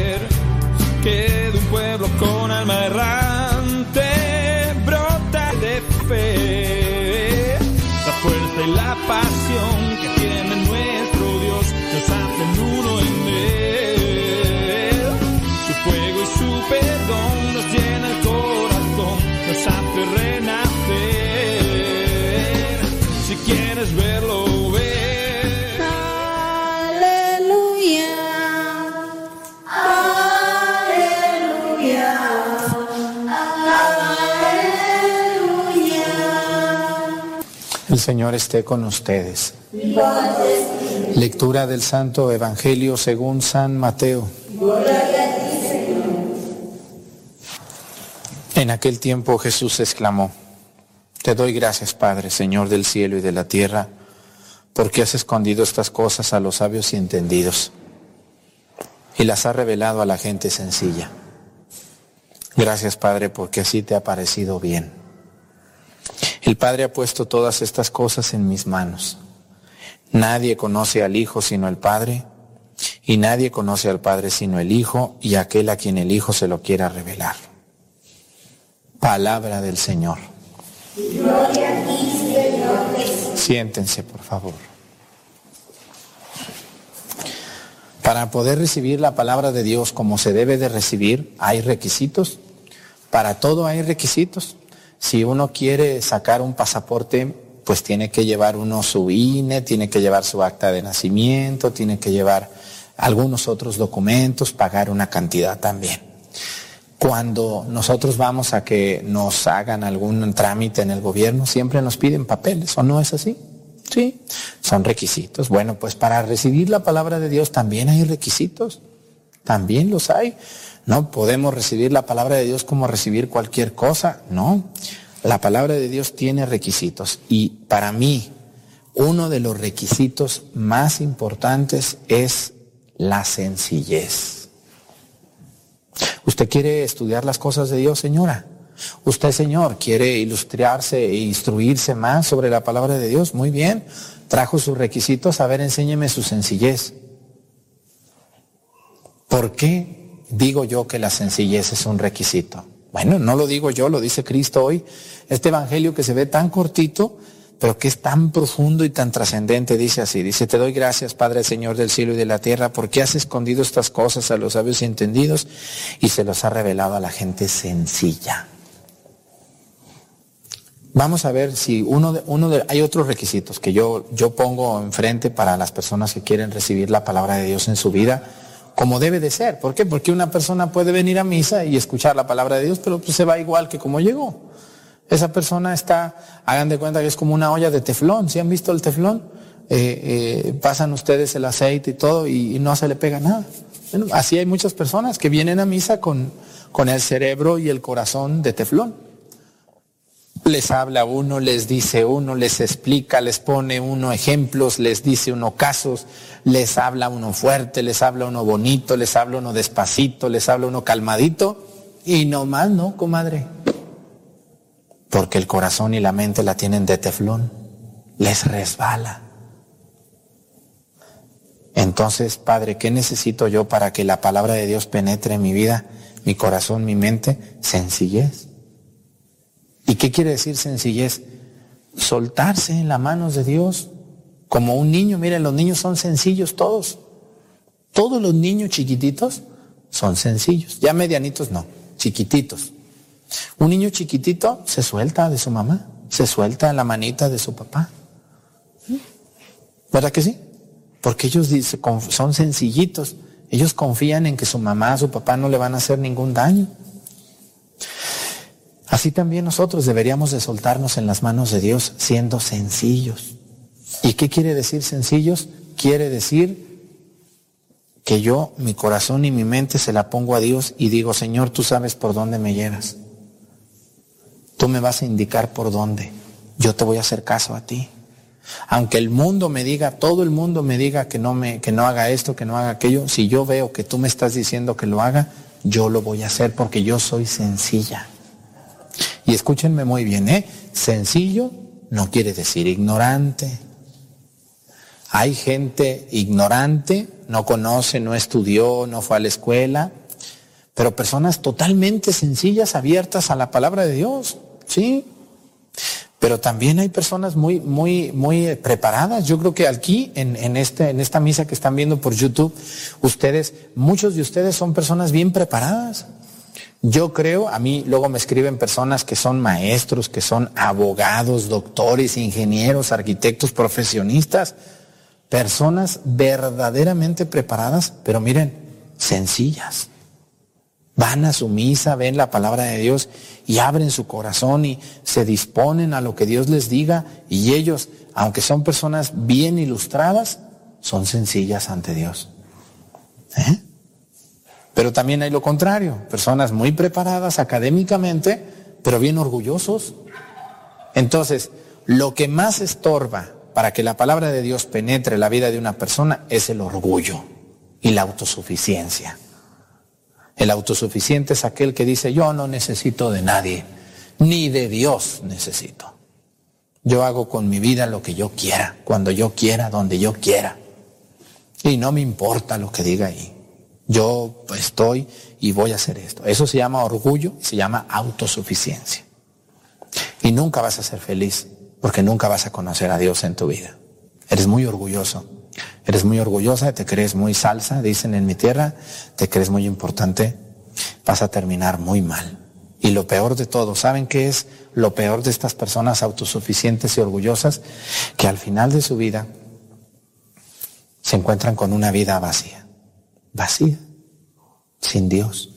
Speaker 14: Señor esté con ustedes. Lectura del Santo Evangelio según San Mateo. En aquel tiempo Jesús exclamó, Te doy gracias, Padre, Señor del cielo y de la tierra, porque has escondido estas cosas a los sabios y entendidos, y las has revelado a la gente sencilla. Gracias, Padre, porque así te ha parecido bien. El Padre ha puesto todas estas cosas en mis manos. Nadie conoce al Hijo sino el Padre, Y nadie conoce al Padre sino el Hijo y aquel a quien el Hijo se lo quiera revelar. Palabra del Señor.
Speaker 15: Gloria a ti, Señor Jesús.
Speaker 14: Siéntense, por favor. Para poder recibir la palabra de Dios como se debe de recibir, hay requisitos. Para todo hay requisitos. Si uno quiere sacar un pasaporte, pues tiene que llevar uno su INE, tiene que llevar su acta de nacimiento, tiene que llevar algunos otros documentos, pagar una cantidad también. Cuando nosotros vamos a que nos hagan algún trámite en el gobierno, siempre nos piden papeles, ¿o no es así? Sí, son requisitos. Bueno, pues para recibir la palabra de Dios también hay requisitos, también los hay. No podemos recibir la palabra de Dios como recibir cualquier cosa, no. La palabra de Dios tiene requisitos y para mí uno de los requisitos más importantes es la sencillez. ¿Usted quiere estudiar las cosas de Dios, señora? ¿Usted, señor, quiere ilustrarse e instruirse más sobre la palabra de Dios? Muy bien. Trajo sus requisitos. A ver, enséñeme su sencillez. ¿Por qué digo yo que la sencillez es un requisito? Bueno, no lo digo yo, lo dice Cristo hoy. Este evangelio que se ve tan cortito, pero que es tan profundo y tan trascendente, dice así, dice, te doy gracias, Padre Señor del cielo y de la tierra, porque has escondido estas cosas a los sabios y entendidos y se los ha revelado a la gente sencilla. Vamos a ver si uno de, uno de, hay otros requisitos que yo, yo pongo enfrente para las personas que quieren recibir la palabra de Dios en su vida, como debe de ser. ¿Por qué? Porque una persona puede venir a misa y escuchar la palabra de Dios, pero pues se va igual que como llegó. Esa persona está, hagan de cuenta que es como una olla de teflón. ¿Sí han visto el teflón? Eh, eh, pasan ustedes el aceite y todo y, no se le pega nada. Así hay muchas personas que vienen a misa con, con el cerebro y el corazón de teflón. Les habla uno, les dice uno, les explica, les pone uno ejemplos, les dice uno casos, les habla uno fuerte, les habla uno bonito, les habla uno despacito, les habla uno calmadito y no más, ¿no, comadre? Porque el corazón y la mente la tienen de teflón, les resbala. Entonces, Padre, ¿qué necesito yo para que la palabra de Dios penetre en mi vida, mi corazón, mi mente? Sencillez. ¿Y qué quiere decir sencillez? Soltarse en las manos de Dios como un niño. Miren, los niños son sencillos todos. Todos los niños chiquititos son sencillos. Ya medianitos no, chiquititos. Un niño chiquitito se suelta de su mamá, se suelta la manita de su papá. ¿Verdad que sí? Porque ellos son sencillitos. Ellos confían en que su mamá, su papá no le van a hacer ningún daño. Así también nosotros deberíamos de soltarnos en las manos de Dios siendo sencillos. ¿Y qué quiere decir sencillos? Quiere decir que yo mi corazón y mi mente se la pongo a Dios y digo, Señor, tú sabes por dónde me llevas. Tú me vas a indicar por dónde. Yo te voy a hacer caso a ti. Aunque el mundo me diga, todo el mundo me diga que no me que no haga esto, que no haga aquello, si yo veo que tú me estás diciendo que lo haga, yo lo voy a hacer porque yo soy sencilla. Y escúchenme muy bien, ¿eh? Sencillo no quiere decir ignorante. Hay gente ignorante, no conoce, no estudió, no fue a la escuela, pero personas totalmente sencillas, abiertas a la palabra de Dios, ¿sí? Pero también hay personas muy, muy, muy preparadas. Yo creo que aquí, en, en, este, en esta misa que están viendo por YouTube, ustedes, muchos de ustedes son personas bien preparadas. Yo creo, a mí luego me escriben personas que son maestros, que son abogados, doctores, ingenieros, arquitectos, profesionistas, personas verdaderamente preparadas, pero miren, sencillas. Van a su misa, ven la palabra de Dios y abren su corazón y se disponen a lo que Dios les diga y ellos, aunque son personas bien ilustradas, son sencillas ante Dios. ¿Eh? Pero también hay lo contrario, personas muy preparadas académicamente, pero bien orgullosos. Entonces, lo que más estorba para que la palabra de Dios penetre la vida de una persona es el orgullo y la autosuficiencia. El autosuficiente es aquel que dice, yo no necesito de nadie, ni de Dios necesito. Yo hago con mi vida lo que yo quiera, cuando yo quiera, donde yo quiera. Y no me importa lo que diga ahí. Yo estoy y voy a hacer esto. Eso se llama orgullo, se llama autosuficiencia. Y nunca vas a ser feliz porque nunca vas a conocer a Dios en tu vida. Eres muy orgulloso. Eres muy orgullosa, te crees muy salsa, dicen en mi tierra, te crees muy importante, vas a terminar muy mal. Y lo peor de todo, ¿saben qué es lo peor de estas personas autosuficientes y orgullosas? Que al final de su vida se encuentran con una vida vacía. Vacía. Sin Dios.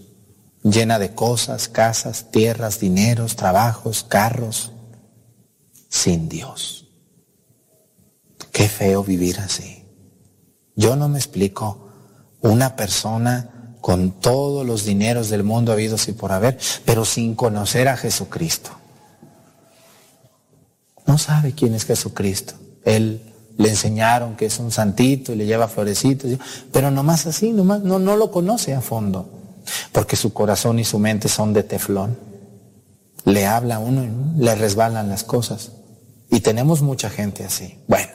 Speaker 14: Llena de cosas, casas, tierras, dineros, trabajos, carros. Sin Dios. Qué feo vivir así. Yo no me explico una persona con todos los dineros del mundo habidos y por haber, pero sin conocer a Jesucristo. No sabe quién es Jesucristo. Él le enseñaron que es un santito y le lleva florecitos, pero nomás así, nomás, no, no lo conoce a fondo, porque su corazón y su mente son de teflón. Le habla a uno y le resbalan las cosas. Y tenemos mucha gente así. Bueno,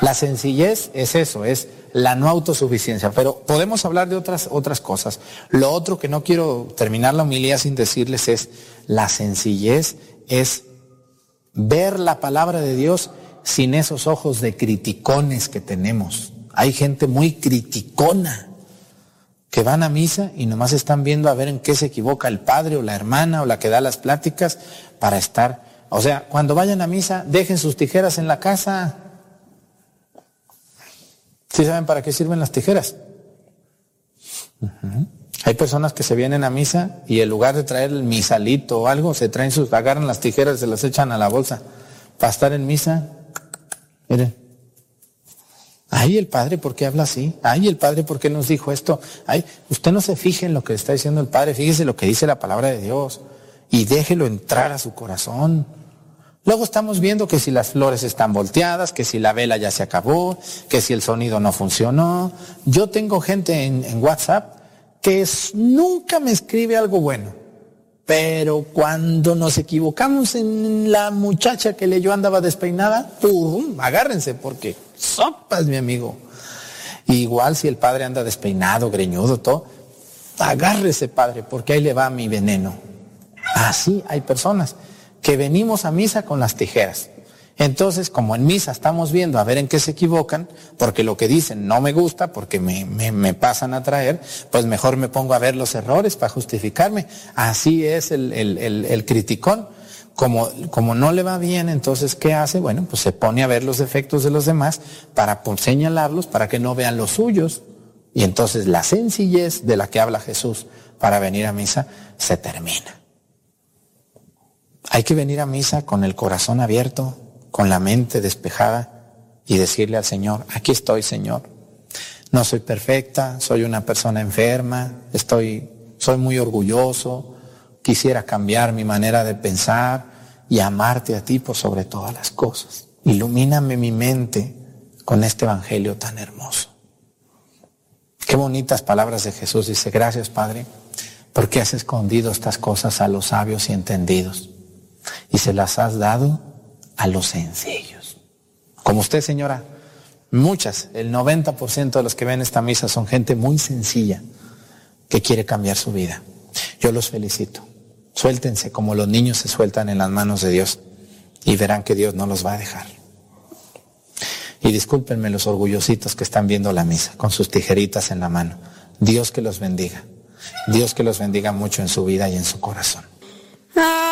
Speaker 14: la sencillez es eso, es la no autosuficiencia, pero podemos hablar de otras, otras cosas. Lo otro que no quiero terminar la humildad sin decirles es, la sencillez es ver la palabra de Dios sin esos ojos de criticones que tenemos. Hay gente muy criticona que van a misa y nomás están viendo a ver en qué se equivoca el padre o la hermana o la que da las pláticas para estar. O sea, cuando vayan a misa, dejen sus tijeras en la casa. ¿Sí saben para qué sirven las tijeras? Hay personas que se vienen a misa y en lugar de traer el misalito o algo, se traen sus, agarran las tijeras y se las echan a la bolsa. Para estar en misa, miren. Ay, el Padre, ¿por qué habla así? Ay, el Padre, ¿por qué nos dijo esto? Ay, usted no se fije en lo que está diciendo el Padre, fíjese lo que dice la palabra de Dios y déjelo entrar a su corazón. Luego estamos viendo que si las flores están volteadas, que si la vela ya se acabó, que si el sonido no funcionó. Yo tengo gente en, WhatsApp que nunca me escribe algo bueno. Pero cuando nos equivocamos en la muchacha que leyó andaba despeinada, ¡pum! agárrense porque sopas, mi amigo. Igual si el padre anda despeinado, greñudo, todo, agárrese, padre, porque ahí le va mi veneno. Así hay personas que venimos a misa con las tijeras. Entonces, como en misa estamos viendo a ver en qué se equivocan, porque lo que dicen no me gusta, porque me, me, pasan a traer, pues mejor me pongo a ver los errores para justificarme. Así es el, el, el, criticón. Como, como, no le va bien, entonces, ¿qué hace? Bueno, pues se pone a ver los defectos de los demás para señalarlos, para que no vean los suyos. Y entonces la sencillez de la que habla Jesús para venir a misa se termina. Hay que venir a misa con el corazón abierto, con la mente despejada y decirle al Señor, aquí estoy Señor. No soy perfecta, soy una persona enferma, estoy, soy muy orgulloso, quisiera cambiar mi manera de pensar y amarte a ti por sobre todas las cosas. Ilumíname mi mente con este evangelio tan hermoso. Qué bonitas palabras de Jesús. Dice, gracias Padre, porque has escondido estas cosas a los sabios y entendidos y se las has dado a los sencillos. Como usted, señora, muchas, el 90% de los que ven esta misa son gente muy sencilla que quiere cambiar su vida. Yo los felicito. Suéltense como los niños se sueltan en las manos de Dios y verán que Dios no los va a dejar. Y discúlpenme los orgullositos que están viendo la misa con sus tijeritas en la mano. Dios que los bendiga. Dios que los bendiga mucho en su vida y en su corazón.
Speaker 11: Ah.